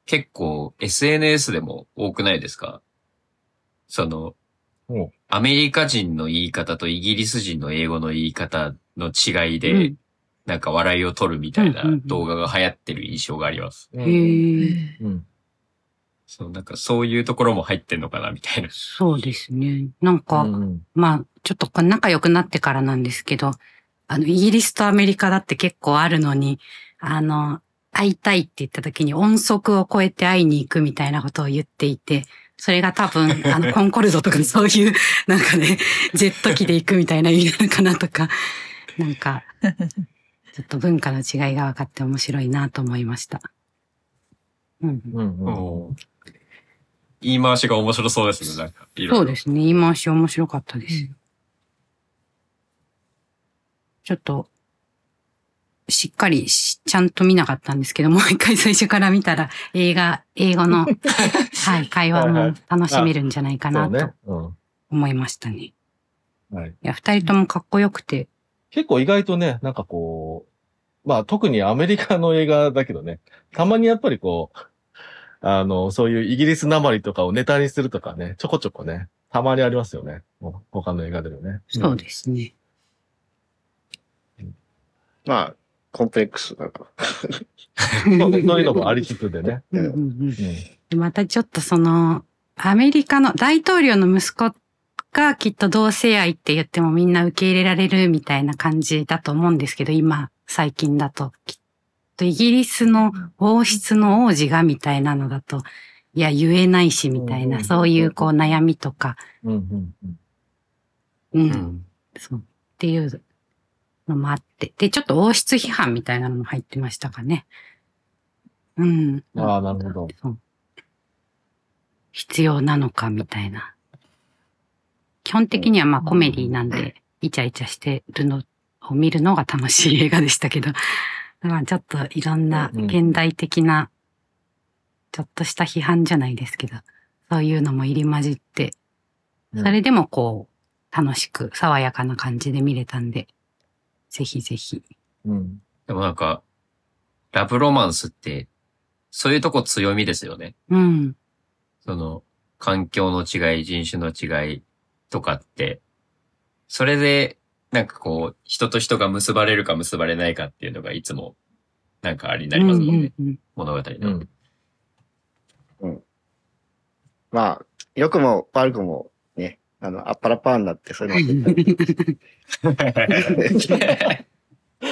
結構 SNS でも多くないですか？そのうん、アメリカ人の言い方とイギリス人の英語の言い方の違いで、うんなんか笑いを取るみたいな動画が流行ってる印象があります。い。へうんーうん。そう、なんかそういうところも入ってんのかなみたいな。そうですね。なんか、うんまあ、ちょっとこれ仲良くなってからなんですけど、あの、イギリスとアメリカだって結構あるのに、あの、会いたいって言った時に音速を超えて会いに行くみたいなことを言っていて、それが多分、あの、コンコルドとかそういう、なんかね、ジェット機で行くみたいな意味なのかなとか、なんか、ちょっと文化の違いが分かって面白いなと思いました。うん。うんうん。言い回しが面白そうですね、なんか。そうですね。言い回し面白かったです。ちょっと、しっかりし、ちゃんと見なかったんですけど、もう一回最初から見たら、映画、英語の、はい、会話も楽しめるんじゃないかなとそうね。うん。思いましたね。はい。いや、二人ともかっこよくて、結構意外とね、なんかこう、まあ特にアメリカの映画だけどね、たまにやっぱりこう、あの、そういうイギリスなまりとかをネタにするとかね、ちょこちょこね、たまにありますよね。もう他の映画でもね。そうですね。まあ、コンプレックスだから。そういうのもありつつでね。う んうんうんうん。でまたちょっとその、アメリカの大統領の息子がきっと同性愛って言ってもみんな受け入れられるみたいな感じだと思うんですけど、今、最近だと。きっとイギリスの王室の王子がみたいなのだと、いや、言えないしみたいな、うんそういうこう悩みとか、うんうんうん。うん、うん。そう、っていうのもあって。で、ちょっと王室批判みたいなのも入ってましたかね。うん。ああ、なるほど。必要なのかみたいな。基本的にはまあコメディなんで、イチャイチャしてるのを見るのが楽しい映画でしたけど、まあちょっといろんなうん現代的な、ちょっとした批判じゃないですけど、そういうのも入り混じって、それでもこう、楽しく、爽やかな感じで見れたんで、ぜひぜひ。うん。でもなんか、ラブロマンスって、そういうとこ強みですよね。うん。その、環境の違い、人種の違いとかって、それで、なんかこう、人と人が結ばれるか結ばれないかっていうのがいつも、なんかありになりますもんね。うんうん物語の。うん。まあ、良くも悪くもね、あの、あっぱらパーになって、そういうの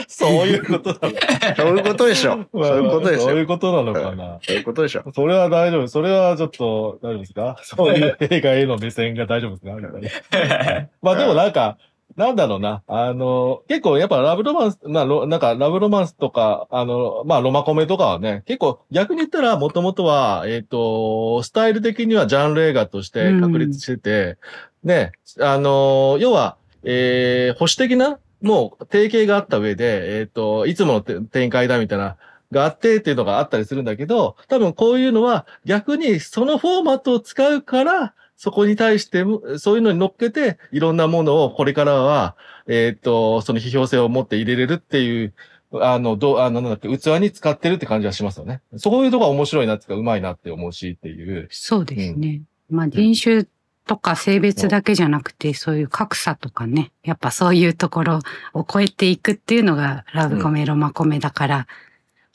そういうことなの。そういうことでしょ。そういうことですそういうよ。ことなのかな。そういうことでしょ。それは大丈夫。それはちょっと大丈夫ですか？そういう 映画への目線が大丈夫ですか？まあでもなんか、なんだろうな。あの、結構やっぱラブロマンス、まあ、ロなんかラブロマンスとか、あの、まあロマコメとかはね、結構逆に言ったらもともとは、えっ、と、スタイル的にはジャンル映画として確立してて、ね、あの、要は、えー保守的な、もう定型があった上で、えっ、と、いつものて展開だみたいな、があってっていうのがあったりするんだけど、多分こういうのは逆にそのフォーマットを使うから、そこに対しても、そういうのに乗っけて、いろんなものをこれからは、えっ、と、その批評性を持って入れれるっていう、あの、どう、あの、なんだっけ、器に使ってるって感じはしますよね。そういうとこが面白いなっていうか、うまいなって思うしっていう。そうですね。まあ人種とか性別だけじゃなくて、そういう格差とかね、やっぱそういうところを超えていくっていうのがラブコメ、ロマコメだから、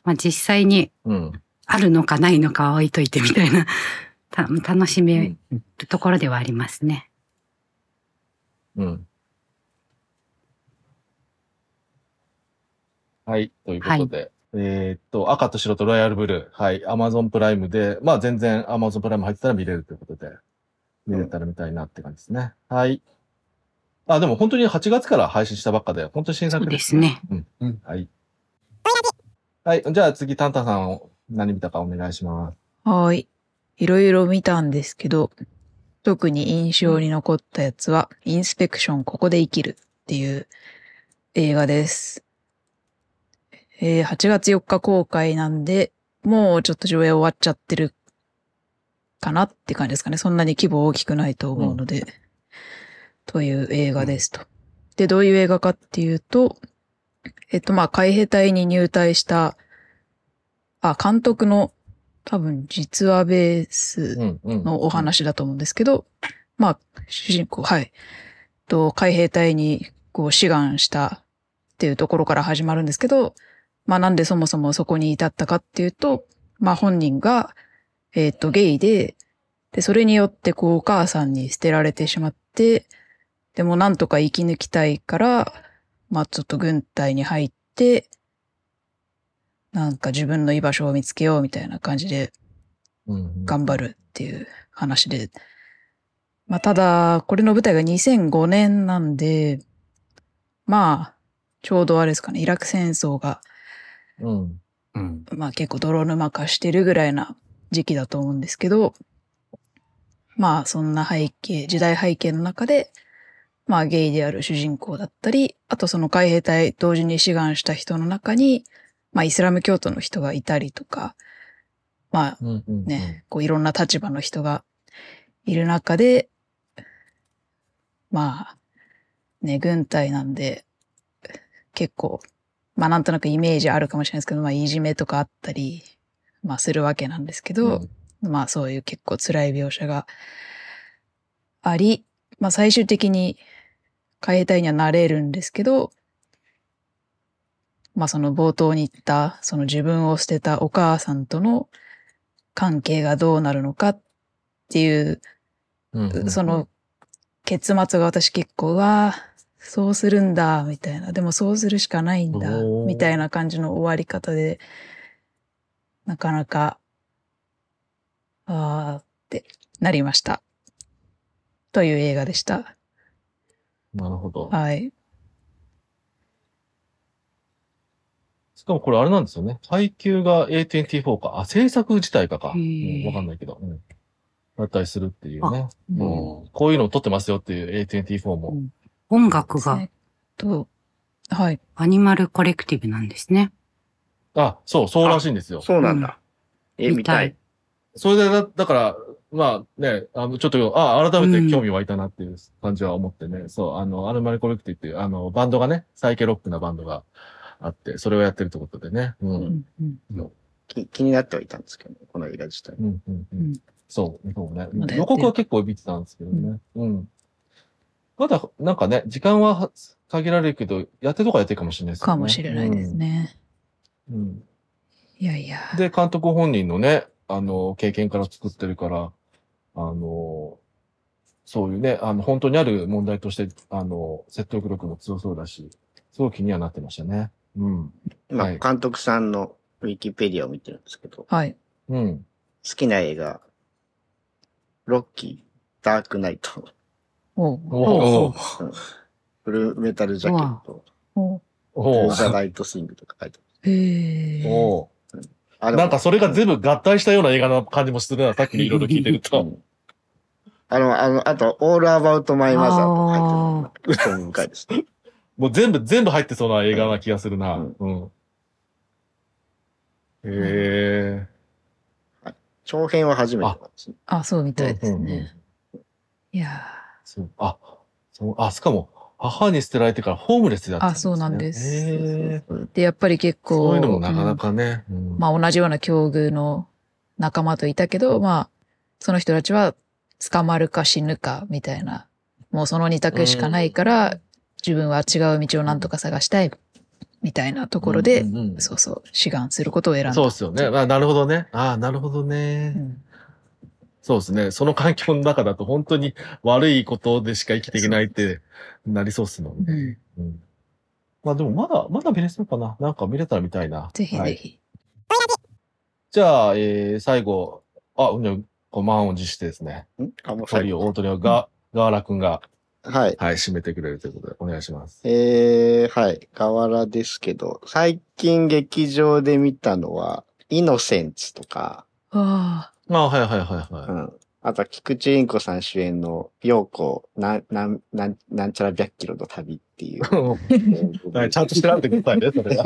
まあ実際にうん。あるのかないのかは置いといてみたいな、た楽しめるところではありますね。うん。はい。ということで。えーっと、赤と白とロイヤルブルー。はい。アマゾンプライムで、まあ全然アマゾンプライム入ってたら見れるということで、見れたら見たいなって感じですね。はい。あ、でも本当に8月から配信したばっかで、本当に新作そうですね。うん。うんはい。はい。じゃあ次、タンタさん何見たかお願いします。はーい。いろいろ見たんですけど、特に印象に残ったやつは、インスペクションここで生きるっていう映画です。えー8月4日公開なんで、もうちょっと上映終わっちゃってるかなって感じですかね。そんなに規模大きくないと思うので、という映画ですと。で、どういう映画かっていうと、えっと、まあ、海兵隊に入隊した、あ、監督の多分実話ベースうん、うん。のお話だと思うんですけど、まあ、主人公、はい。と、海兵隊にこう志願したっていうところから始まるんですけど、まあなんでそもそもそこに至ったかっていうと、まあ本人が、えっ、と、ゲイで、で、それによってこうお母さんに捨てられてしまって、でもなんとか生き抜きたいから、まあちょっと軍隊に入って、なんか自分の居場所を見つけようみたいな感じでうん頑張るっていう話で。まあ、ただ、これの舞台が2005年なんで、まあ、ちょうどあれですかね、イラク戦争が、うん。うん。まあ結構泥沼化してるぐらいな時期だと思うんですけど、まあそんな背景、時代背景の中で、まあゲイである主人公だったり、あとその海兵隊同時に志願した人の中に、まあイスラム教徒の人がいたりとか、まあ。ね、こういろんな立場の人がいる中で、まあ、ね、軍隊なんで、結構、まあなんとなくイメージあるかもしれないですけど、まあいじめとかあったり、まあするわけなんですけど、まあそういう結構辛い描写があり、まあ最終的に海兵隊にはなれるんですけど、まあその冒頭に言った、その自分を捨てたお母さんとの関係がどうなるのかっていう、うんうんその結末が私結構、うわあそうするんだ、みたいな。でもそうするしかないんだみたいな感じの終わり方で、なかなか、あーってなりました。という映画でした。なるほど。はい。しかもこれあれなんですよね。配給が A24 か。あ、制作自体かか。うへーんわかんないけど。うん。だったりするっていうね。うんうんこういうのを撮ってますよっていう A24 も。音楽がと、はい。アニマルコレクティブなんですね。あ、そう、そうらしいんですよ。そうなんだ。え、見たい。。それでだ、だから、まあね、あの、ちょっと、あ、改めて興味湧いたなっていう感じは思ってね。そう、あの、アルマリコレクティっていう、あの、バンドがね、サイケロックなバンドがあって、それをやってるってことでね。う。うんんうんき気になってはいたんですけど、この映画自体。うん。うん。ううんん。そう、そうね予告は結構見てたんですけどね。うん。まだ、なんかね、時間は限られるけど、やってるとかやってるかもしれないですね。かもしれないですね。うん。うん。いやいや。で、監督本人のね、あの、経験から作ってるから、あの、そういうね、あの、本当にある問題として、あの、説得力も強そうだし、すごい気にはなってましたね。うん。今、はい監督さんのウィキペディアを見てるんですけど、好はい。うん。きな映画、ロッキー、ダークナイト、おうおおフルメタルジャケット、おうおおザ・ライトスイングとか書いてへえ。おある。なんかそれが全部合体したような映画な感じもするな、さっきいろいろ聞いてるうと。んあの、あの、あと、オールアバウトマイマザーとか書いてる。興味深いですね。もう全部、全部入ってそうな映画な気がするな。うんうん。へえ。長編は初めて。あ、そうみたいですうんうんね。いやそう。あ、そう、あ、しかも、母に捨てられてからホームレスでやってたあそうなんですへえ。うんーで、やっぱり結構。そういうのもなかなうんかね。うんまあ同じような境遇の仲間といたけど、まあ、その人たちは捕まるか死ぬかみたいな、もうその二択しかないから、自分は違う道をなんとか探したい、みたいなところで、うんうんうんそうそう、志願することを選んだ。そうですよね。あなるほどね。あなるほどね。うんそうですね。その環境の中だと本当に悪いことでしか生きていけないってなりそうっすもんね。うんうんまあでもまだ、まだ見れそうかな。なんか見れたら見たいな。ぜひはいぜひ。じゃあ、えー、最後、あ、じゃあこう満を持してですね。ん？あ、もうトリオ、最後。大トリオが、ガワラくんが、はい。はい、締めてくれるということで、お願いします。えー、はい。河原ですけど、最近劇場で見たのは、イノセンツとか、ああはいはいはいはうん。あとは、菊池凛子さん主演の、陽子、なん、なん、なん、なんちゃら百キロの旅っていう。い。はい、ちゃんと調べてくださいね、それは。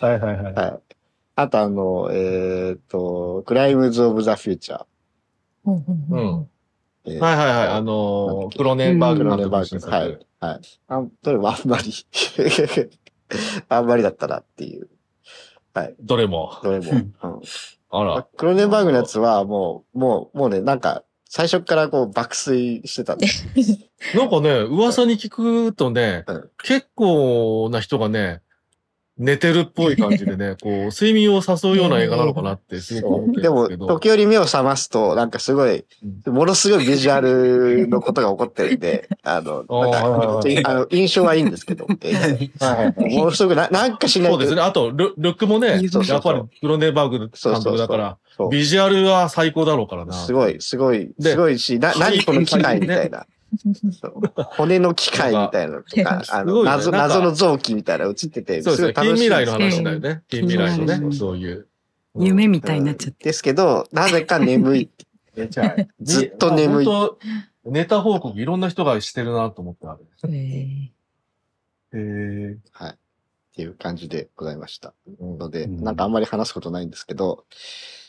はいはいはい。はい。あとあの、えっ、と、クライムズ・オブ・ザ・フューチャー。あ。うんはいはいはい。あのー、クロネンバーグクロ監督ネバーグ。のはい。はい。あ、どれもあんまり、あんまりだったなっていう。はい。どれも。どれも。うんあら。クロネバーグのやつはもう、もう、もうね、なんか、最初からこう爆睡してたんで。なんかね、噂に聞くとね、うん結構な人がね、寝てるっぽい感じでね、こう、睡眠を誘うような映画なのかなってすごく思ってでも、るんですけど。時折目を覚ますと、なんかすごい、ものすごいビジュアルのことが起こってるんで、あの、なんはいか、あの、印象はいいんですけど、ものすごくな、なんかしないとそうですね。あと、ルルックもね、やっぱりクロネンバーグ監督だから、ビジュアルは最高だろうからな。すごい、すごい、ですごいし、な、何この機械みたいな。そう骨の機械みたいなのとか、あの、謎、謎の臓器みたいなの映ってて、そうですね。ごい楽しい近未来の話だよね。近未来のね、うんそういう。うん夢みたいになっちゃって。ですけど、なぜか眠い。めっちゃずっと眠い本当ネタ報告いろんな人がしてるなと思ってある。へへえ。はい。っていう感じでございました。ので、うんなんかあんまり話すことないんですけど、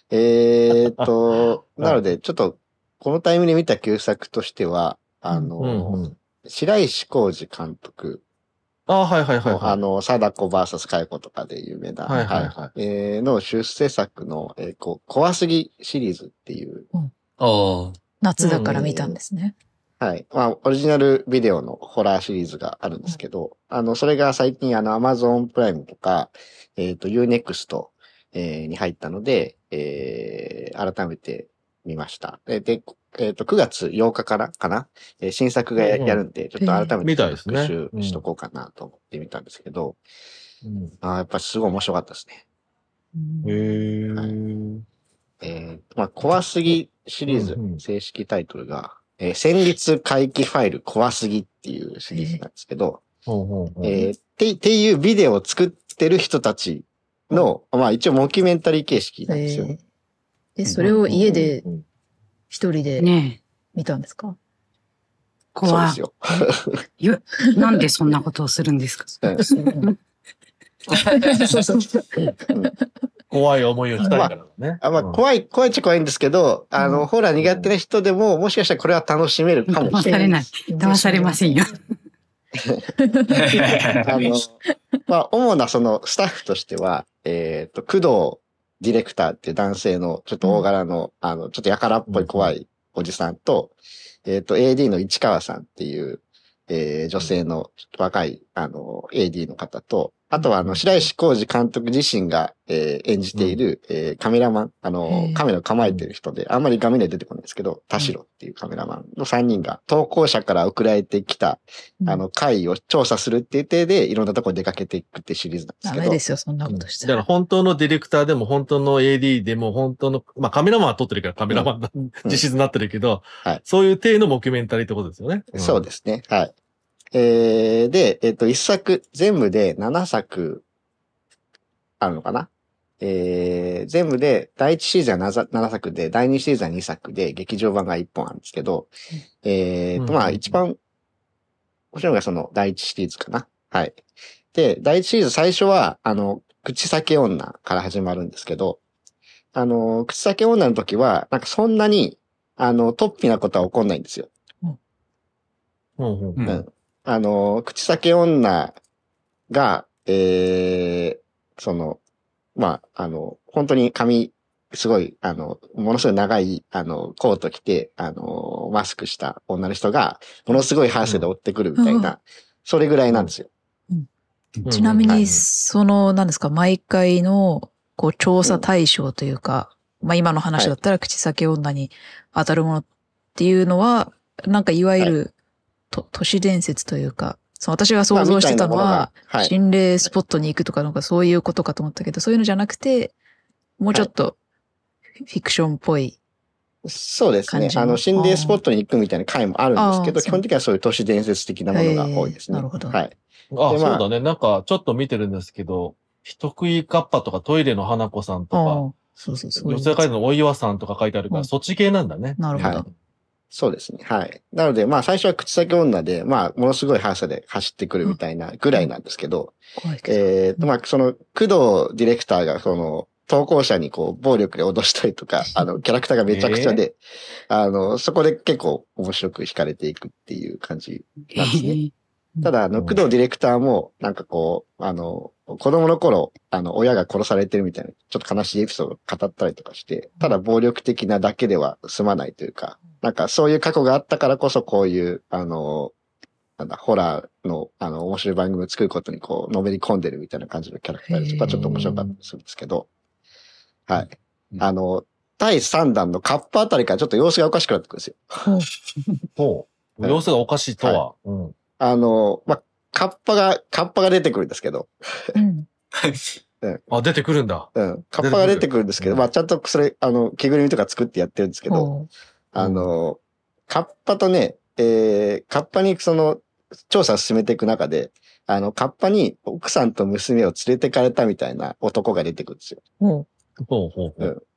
えーっと、は いなので、ちょっと、このタイミングで見た旧作としては、あの、うんうん。白石浩二監督あはいはいはいの、はい。あの、貞子 VS 佳代子とかで有名な、はいはいはいえーの出世作の、えーこう、怖すぎシリーズっていう、おー夏だから見たんですね。はい。まあ、オリジナルビデオのホラーシリーズがあるんですけど、あの、それが最近あの、Amazon プライムとか、えっ、と、Unext、えーに入ったので、えー改めて見ました。で、でえっ、と、9月8日からかな、えー新作がやうんうん。やるんで、ちょっと改めて復習しとこうかなと思ってみたんですけど、うん。あーやっぱすごい面白かったですね。へえ。えーまあ、怖すぎシリーズ、うんうん。正式タイトルが、えー戦慄回帰ファイル怖すぎっていうシリーズなんですけど、ほうほうほう。えーって、っていうビデオを作ってる人たちの、まあ一応モキュメンタリー形式なんですよ。えで、それを家でうんうん一人で。見たんですか？そう怖ですよ。い。なんでそんなことをするんですか？う んそうそうそう。怖い思いをしたいからね。あまあ、うん怖い、怖いっちゃ怖いんですけど、あの、うんホラー苦手な人でも、もしかしたらこれは楽しめるかもしれない。騙されない。騙されませんよ。あの、まあ、主なそのスタッフとしては、えっ、と、工藤ディレクターっていう男性のちょっと大柄の、あの、ちょっとやからっぽい怖いおじさんと、えっ、と、AD の市川さんっていう、えー女性の若い、あの、AD の方と、あとは、あの、白石浩二監督自身が、えー演じている、えーカメラマン、あのカメラを構えてる人で、あんまり画面には出てこないんですけど、田代っていうカメラマンの3人が、投稿者から送られてきた、あの、会を調査するっていう体で、いろんなところに出かけていくってシリーズなんですけど。ダメですよ、そんなことしたら。だから本当のディレクターでも本当の AD でも本当の、まあカメラマンは撮ってるからカメラマンな、実質になってるけど、はいそういう体のモキュメンタリーってことですよね。そうですね。はい。えー、で、えっ、と、一作、全部で7作あるのかな？えー、全部で、第1シーズンは 7, 7作で、第2シーズンは2作で、劇場版が1本あるんですけど、えーと、うんまあ、一番、面白いのがその第1シリーズかな？はい。で、第1シリーズ最初は、あの、口先女から始まるんですけど、あの、口先女の時は、なんかそんなに、あの、突飛なことは起こんないんですよ。うんうんううんん。あの、口先女が、えー、その、まあ、あの、本当に髪、すごい、あの、ものすごい長い、あの、コート着て、あの、マスクした女の人が、ものすごい速さで追ってくるみたいな、それぐらいなんですよ。ちなみに、はい。その、何ですか、毎回の、こう、調査対象というか、まあ今の話だったら口先女に当たるものっていうのは、なんかいわゆる、と都市伝説というか、その私が想像してたのは心霊スポットに行くとかなんかそういうことかと思ったけど、そういうのじゃなくて、もうちょっと、フィクションっぽい。そうですねあの、心霊スポットに行くみたいな回もあるんですけど、基本的にはそういう都市伝説的なものが多いですね。なるほどはい。あ、でまあそうだね。なんか、ちょっと見てるんですけど、人食いカッパとかトイレの花子さんとか、そうそうそういう女性会のお岩さんとか書いてあるから、うんそっち系なんだね。なるほど。はいそうですね。はい。なので、まあ最初は口先女で、まあものすごい速さで走ってくるみたいなぐらいなんですけど、怖いけど。えっと、まあその、工藤ディレクターがその、投稿者にこう、暴力で脅したりとか、あの、キャラクターがめちゃくちゃで、あの、そこで結構面白く惹かれていくっていう感じなんですね。ただ、あの、うん工藤ディレクターも、なんかこう、あの、子供の頃、あの、親が殺されてるみたいな、ちょっと悲しいエピソードを語ったりとかして、ただ暴力的なだけでは済まないというか、なんかそういう過去があったからこそこういう、あの、なんだ、ホラーの、あの、面白い番組を作ることにこう、のめり込んでるみたいな感じのキャラクターで、そこはちょっと面白かったりするんですけど、はい。うんあの、第3弾のカップあたりからちょっと様子がおかしくなってくるんですよ。ほう。様子がおかしいとは。うん。あの、まあ、カッパが、カッパが出てくるんですけど、うんあ、出てくるんだ。うん。カッパが出てくるんですけど、うんまあちゃんとそれ、あの、着ぐるみとか作ってやってるんですけど、ほあの、カッパとね、えー、カッパにその、調査を進めていく中で、あの、カッパに奥さんと娘を連れてかれたみたいな男が出てくるんですよ。うほほうほうほう。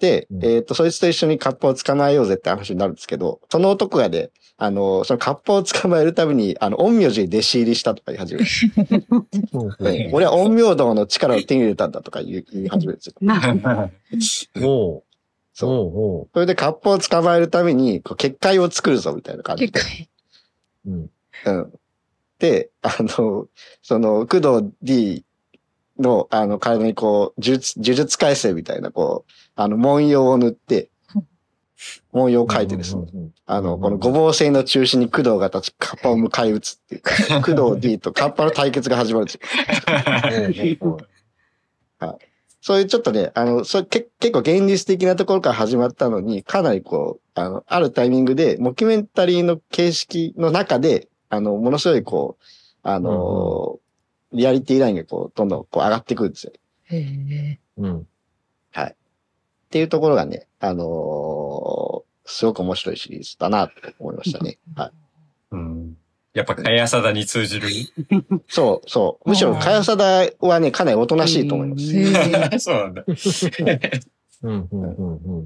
で、うんえっ、と、そいつと一緒にカッパを捕まえようぜって話になるんですけど、その男がね、あの、そのカッパを捕まえるために、あの、陰陽師に弟子入りしたとか言い始める。ほうほうで俺は陰陽道の力を手に入れたんだとか言い始めるんですよ。なほう。そう。それでカッパを捕まえるために、こう結界を作るぞみたいな感う。じで。結構、う。うん。うん。で、あの、その、工藤 D の、あの、体にこう、呪術、呪術改正みたいな、こう、あの、文様を塗って、文様を書いてですね。うん。あの、このごぼう星の中心に工藤が立ち、カッパを迎え撃つっていうか、工藤 D とカッパの対決が始まるんですよ。そういうちょっとね、あの、それけ結構現実的なところから始まったのに、かなりこう、あの、あるタイミングで、モキュメンタリーの形式の中で、あの、ものすごいこう、あの、リアリティラインがこう、どんどんこう上がってくるんですよ。へえ。うん。っていうところがね、あのーすごく面白いシリーズだなと思いましたね。はい。うんやっぱ、かやさだに通じる？そう、そう。むしろ、かやさだはね、かなりおとなしいと思います。そうなんだ。うん。うん。うん。うん。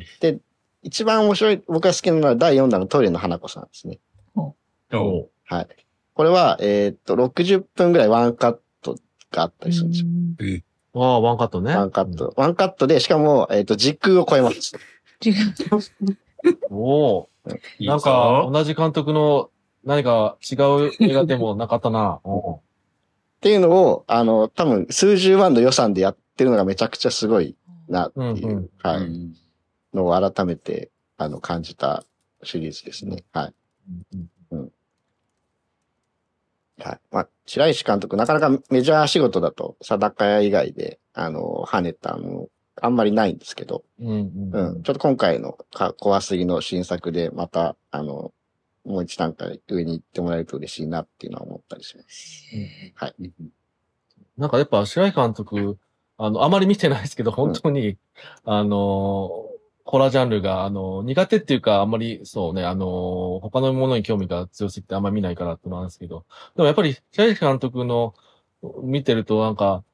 一番面白い、僕が好きなのは第4弾のトイレの花子さんですね。おほはい。これは、えーっと、60分ぐらいワンカットがあったりするんですよ。ああ、ワンカットね。ワンカット。ワンカットで、しかも、えっ、と、時空を超えます。おお。いいなんか、ぞ同じ監督の何か違う映画でもなかったな。おっていうのを、あの、多分、数十万の予算でやってるのがめちゃくちゃすごいなっていう、うんうんはい、うんのを改めて、あの、感じたシリーズですね。はい。はい。まあ、白石監督、なかなかメジャー仕事だと、定か屋以外で、あの、跳ねたの、あんまりないんですけど、うんうんうん。ちょっと今回のか怖すぎの新作で、また、あの、もう一段階上に行ってもらえると嬉しいなっていうのは思ったりします。はい。なんかやっぱ白井監督、あの、あまり見てないですけど、本当に、あの、ホラージャンルが、あの、苦手っていうか、あんまり、そうね、あの、他のものに興味が強すぎてあんまり見ないからってのなんですけど、でもやっぱり、白石監督の見てるとなんか、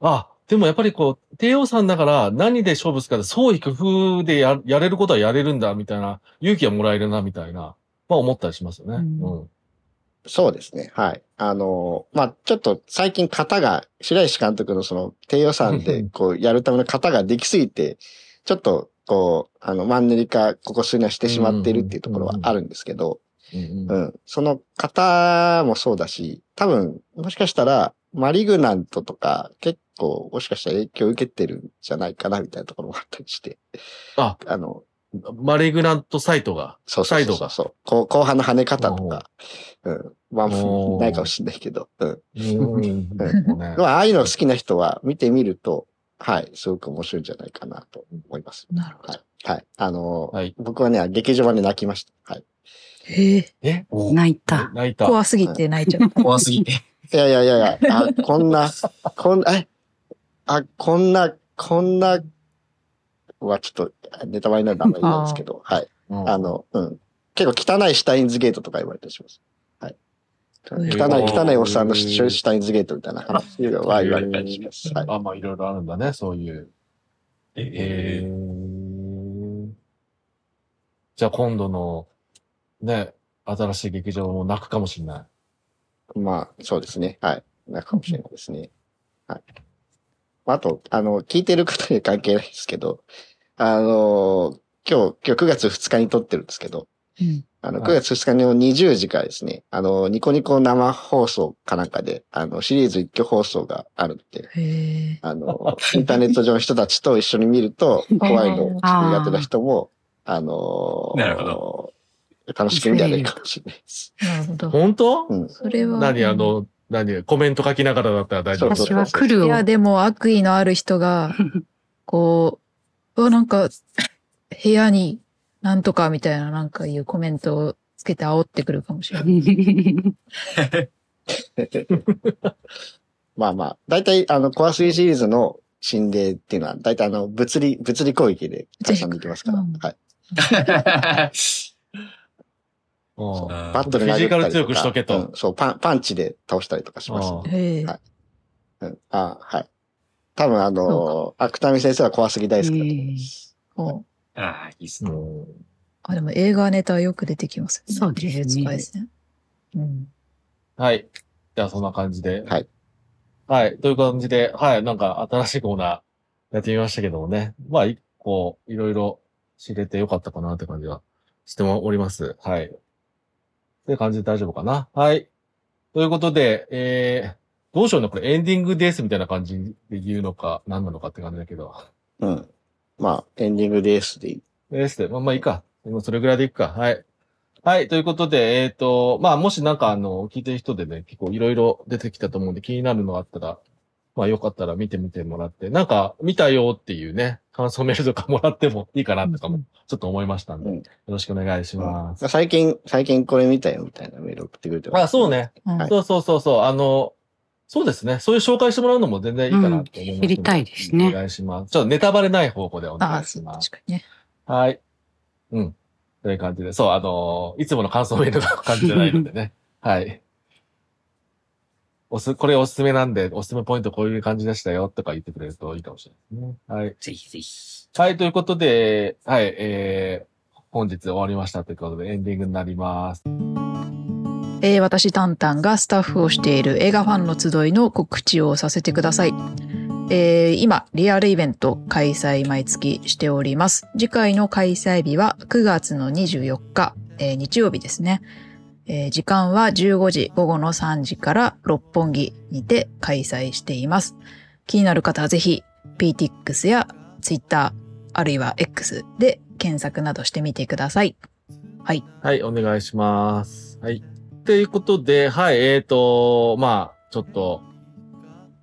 あ、でもやっぱりこう、帝王さんだから何で勝負するかで創意工夫でややれることはやれるんだ、みたいな、勇気はもらえるな、みたいな、まあ思ったりしますよね。うんうん。そうですね。はい。あの、まあ、ちょっと最近型が、白石監督のその低予算でこうやるための型ができすぎて、ちょっとこう、あの、マンネリ化、ここ数年はしてしまっているっていうところはあるんですけど、うん。その型もそうだし、多分、もしかしたら、マリグナントとか、結構、もしかしたら影響を受けてるんじゃないかな、みたいなところもあったりして。あ、あの、マレグナントサイトが、そうそうサイドが？そうそう。こう後半の跳ね方とか、うん。まあ、ないかもしれないけど、うん。うんうん ああいうの好きな人は見てみると、はい、すごく面白いんじゃないかなと思います。なるほど。はい。はい。あのーはい僕はね、劇場版で泣きました。はい。へえ、え？お？泣いた。泣いた。怖すぎて泣いちゃう。怖すぎて。いやいやいやいや、あ、こんな、こんな、え、あ、こんな、こんな、はちょっと、ネタバレになるとあんまり言えないですけど、はい。うんあの、うん。結構汚いシュタインズゲートとか言われたりします。はい。汚い、へ汚いおっさんのシュシュタインズゲートみたいな話は言われたりします。はい。あ、まあいろいろあるんだね、そういう。ええーじゃあ今度の、ね、新しい劇場も泣くかもしれない。まあ、そうですね。はい。なかもしれないですね。はい。あと、あの、聞いてる方には関係ないですけど、あの、今日、今日9月2日に撮ってるんですけど、うんあの、はい9月2日の20時からですね、あの、ニコニコ生放送かなんかで、あの、シリーズ一挙放送があるんで、へえ。あの、インターネット上の人たちと一緒に見ると、怖いの苦手な人も、あのなるほ楽しく見られるかもしれないです。なるほど。本当？うん。それは。何？あの、何？コメント書きながらだったら大丈夫私は来るを。いや、でも悪意のある人が、こう、うわ、なんか、部屋になんとかみたいななんかいうコメントをつけて煽ってくるかもしれない。まあまあ、大体、あの、コア3シリーズの心霊っていうのは、大体あの、物理、物理攻撃で対象に行きますから。うんはい。バットで殴ったりとか。フィジカル強くしとけとうんそう、パン、パンチで倒したりとかします。はいうん、あはい。多分あのー、芥見先生は怖すぎ大好きだと思います。ああ、いいっすね。うんあ、でも映画ネタよく出てきますね。そうですね技術回戦うん。はい。じゃあそんな感じで。はい。はい。という感じで、はい。なんか新しいコーナーやってみましたけどもね。まあ、一個、いろいろ知れてよかったかなって感じはしております。はい。っていう感じで大丈夫かな。はい。ということで、えー、どうしようね。これエンディングですみたいな感じで言うのか、何なのかって感じだけど。うん。まあ、エンディングですでいい。ですで、まあまあいいか。もうそれぐらいでいくか。はい。はい。ということで、えっ、と、まあもしなんかあの、聞いてる人でね、結構いろいろ出てきたと思うんで気になるのがあったら、まあよかったら見てみてもらって、なんか見たよっていうね、感想メールとかもらってもいいかなとかも、ちょっと思いましたんで、うんよろしくお願いします。最近、最近これ見たよみたいなメール送ってくれてますあ、そう。ね。うんそうそうそうそう。あの、そうですね。そういう紹介してもらうのも全然いいかなと思いますうん知りたいですねお願いします。ちょっとネタバレない方向でお願いします。確かにね。はい。うん。という感じで。そう、あのーいつもの感想メールの感じじゃないのでね。はい。おす、これおすすめなんで、おすすめポイントこういう感じでしたよとか言ってくれるといいかもしれないですね。はい。ぜひぜひ。はい、ということで、はい、えー、本日終わりましたということでエンディングになります。えー私、タンタンがスタッフをしている映画ファンの集いの告知をさせてください。えー今、リアルイベント開催毎月しております。次回の開催日は9月の24日、えー日曜日ですね。えー時間は15時、午後の3時から六本木にて開催しています。気になる方はぜひ PTX や Twitter、あるいは X で検索などしてみてください。はい。はい、お願いします。はい。ということで、はい、えーと、まあ、ちょっと、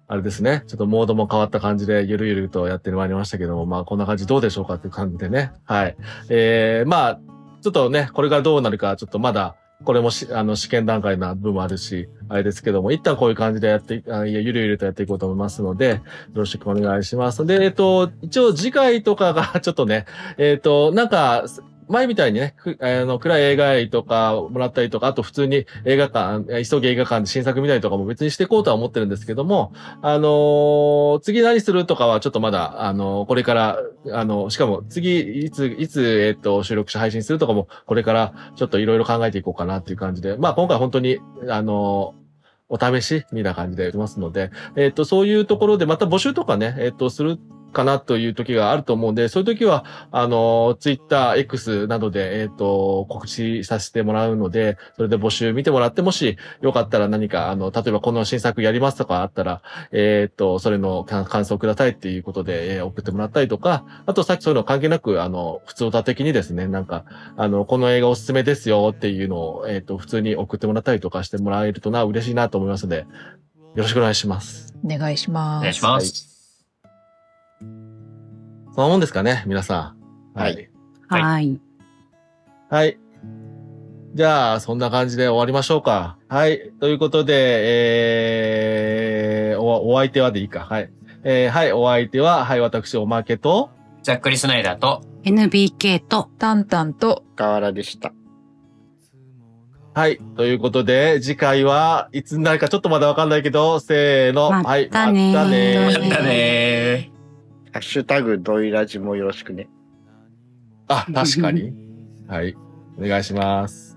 あれですね。ちょっとモードも変わった感じで、ゆるゆるとやってまいりましたけども、まあ、こんな感じどうでしょうかっていう感じでね。はい。えー、まあ、ちょっとね、これからどうなるか、ちょっとまだ、これもし、あの、試験段階な部分もあるし、あれですけども、一旦こういう感じでやって、あいやゆるゆるとやっていこうと思いますので、よろしくお願いします。で、えっと、一応次回とかがちょっとね、えっと、なんか、前みたいにね、あの、暗い映画とかもらったりとか、あと普通に映画館、急ぎ映画館で新作見たりとかも別にしていこうとは思ってるんですけども、あのー次何するとかはちょっとまだ、あのーこれから、あの、しかも次、いつ、いつ、えっ、と、収録して配信するとかも、これからちょっといろいろ考えていこうかなっていう感じで、まあ今回本当に、あのお試しみたいな感じでやってますので、えっ、と、そういうところでまた募集とかね、えっ、と、するかなという時があると思うんで、そういう時は、あの、ツイッター、X などで、えっ、と、告知させてもらうので、それで募集見てもらって、もしよかったら何か、あの、例えばこの新作やりますとかあったら、えっ、と、それの感感想くださいっていうことで、えー送ってもらったりとか、あとさっきそういうの関係なく、あの、普通歌的にですね、なんか、あの、この映画おすすめですよっていうのを、えっ、と、普通に送ってもらったりとかしてもらえるとな、嬉しいなと思いますので、よろしくお願いします。お願いします。お願いします。そんなもんですかね、皆さん。はい。はいはい。はい。じゃあ、そんな感じで終わりましょうか。はい。ということで、えー、お、お相手はでいいか。はい。えー、はい、お相手は、はい、私、おまけと、ざっくりスナイダーと、NBK と、タンタンと、河原でした。はい。ということで、次回はいつになるかちょっとまだわかんないけど、せーの。まはい。たねーまたねまーたねハッシュタグドイラジもよろしくね。あ、確かに。はい。お願いします。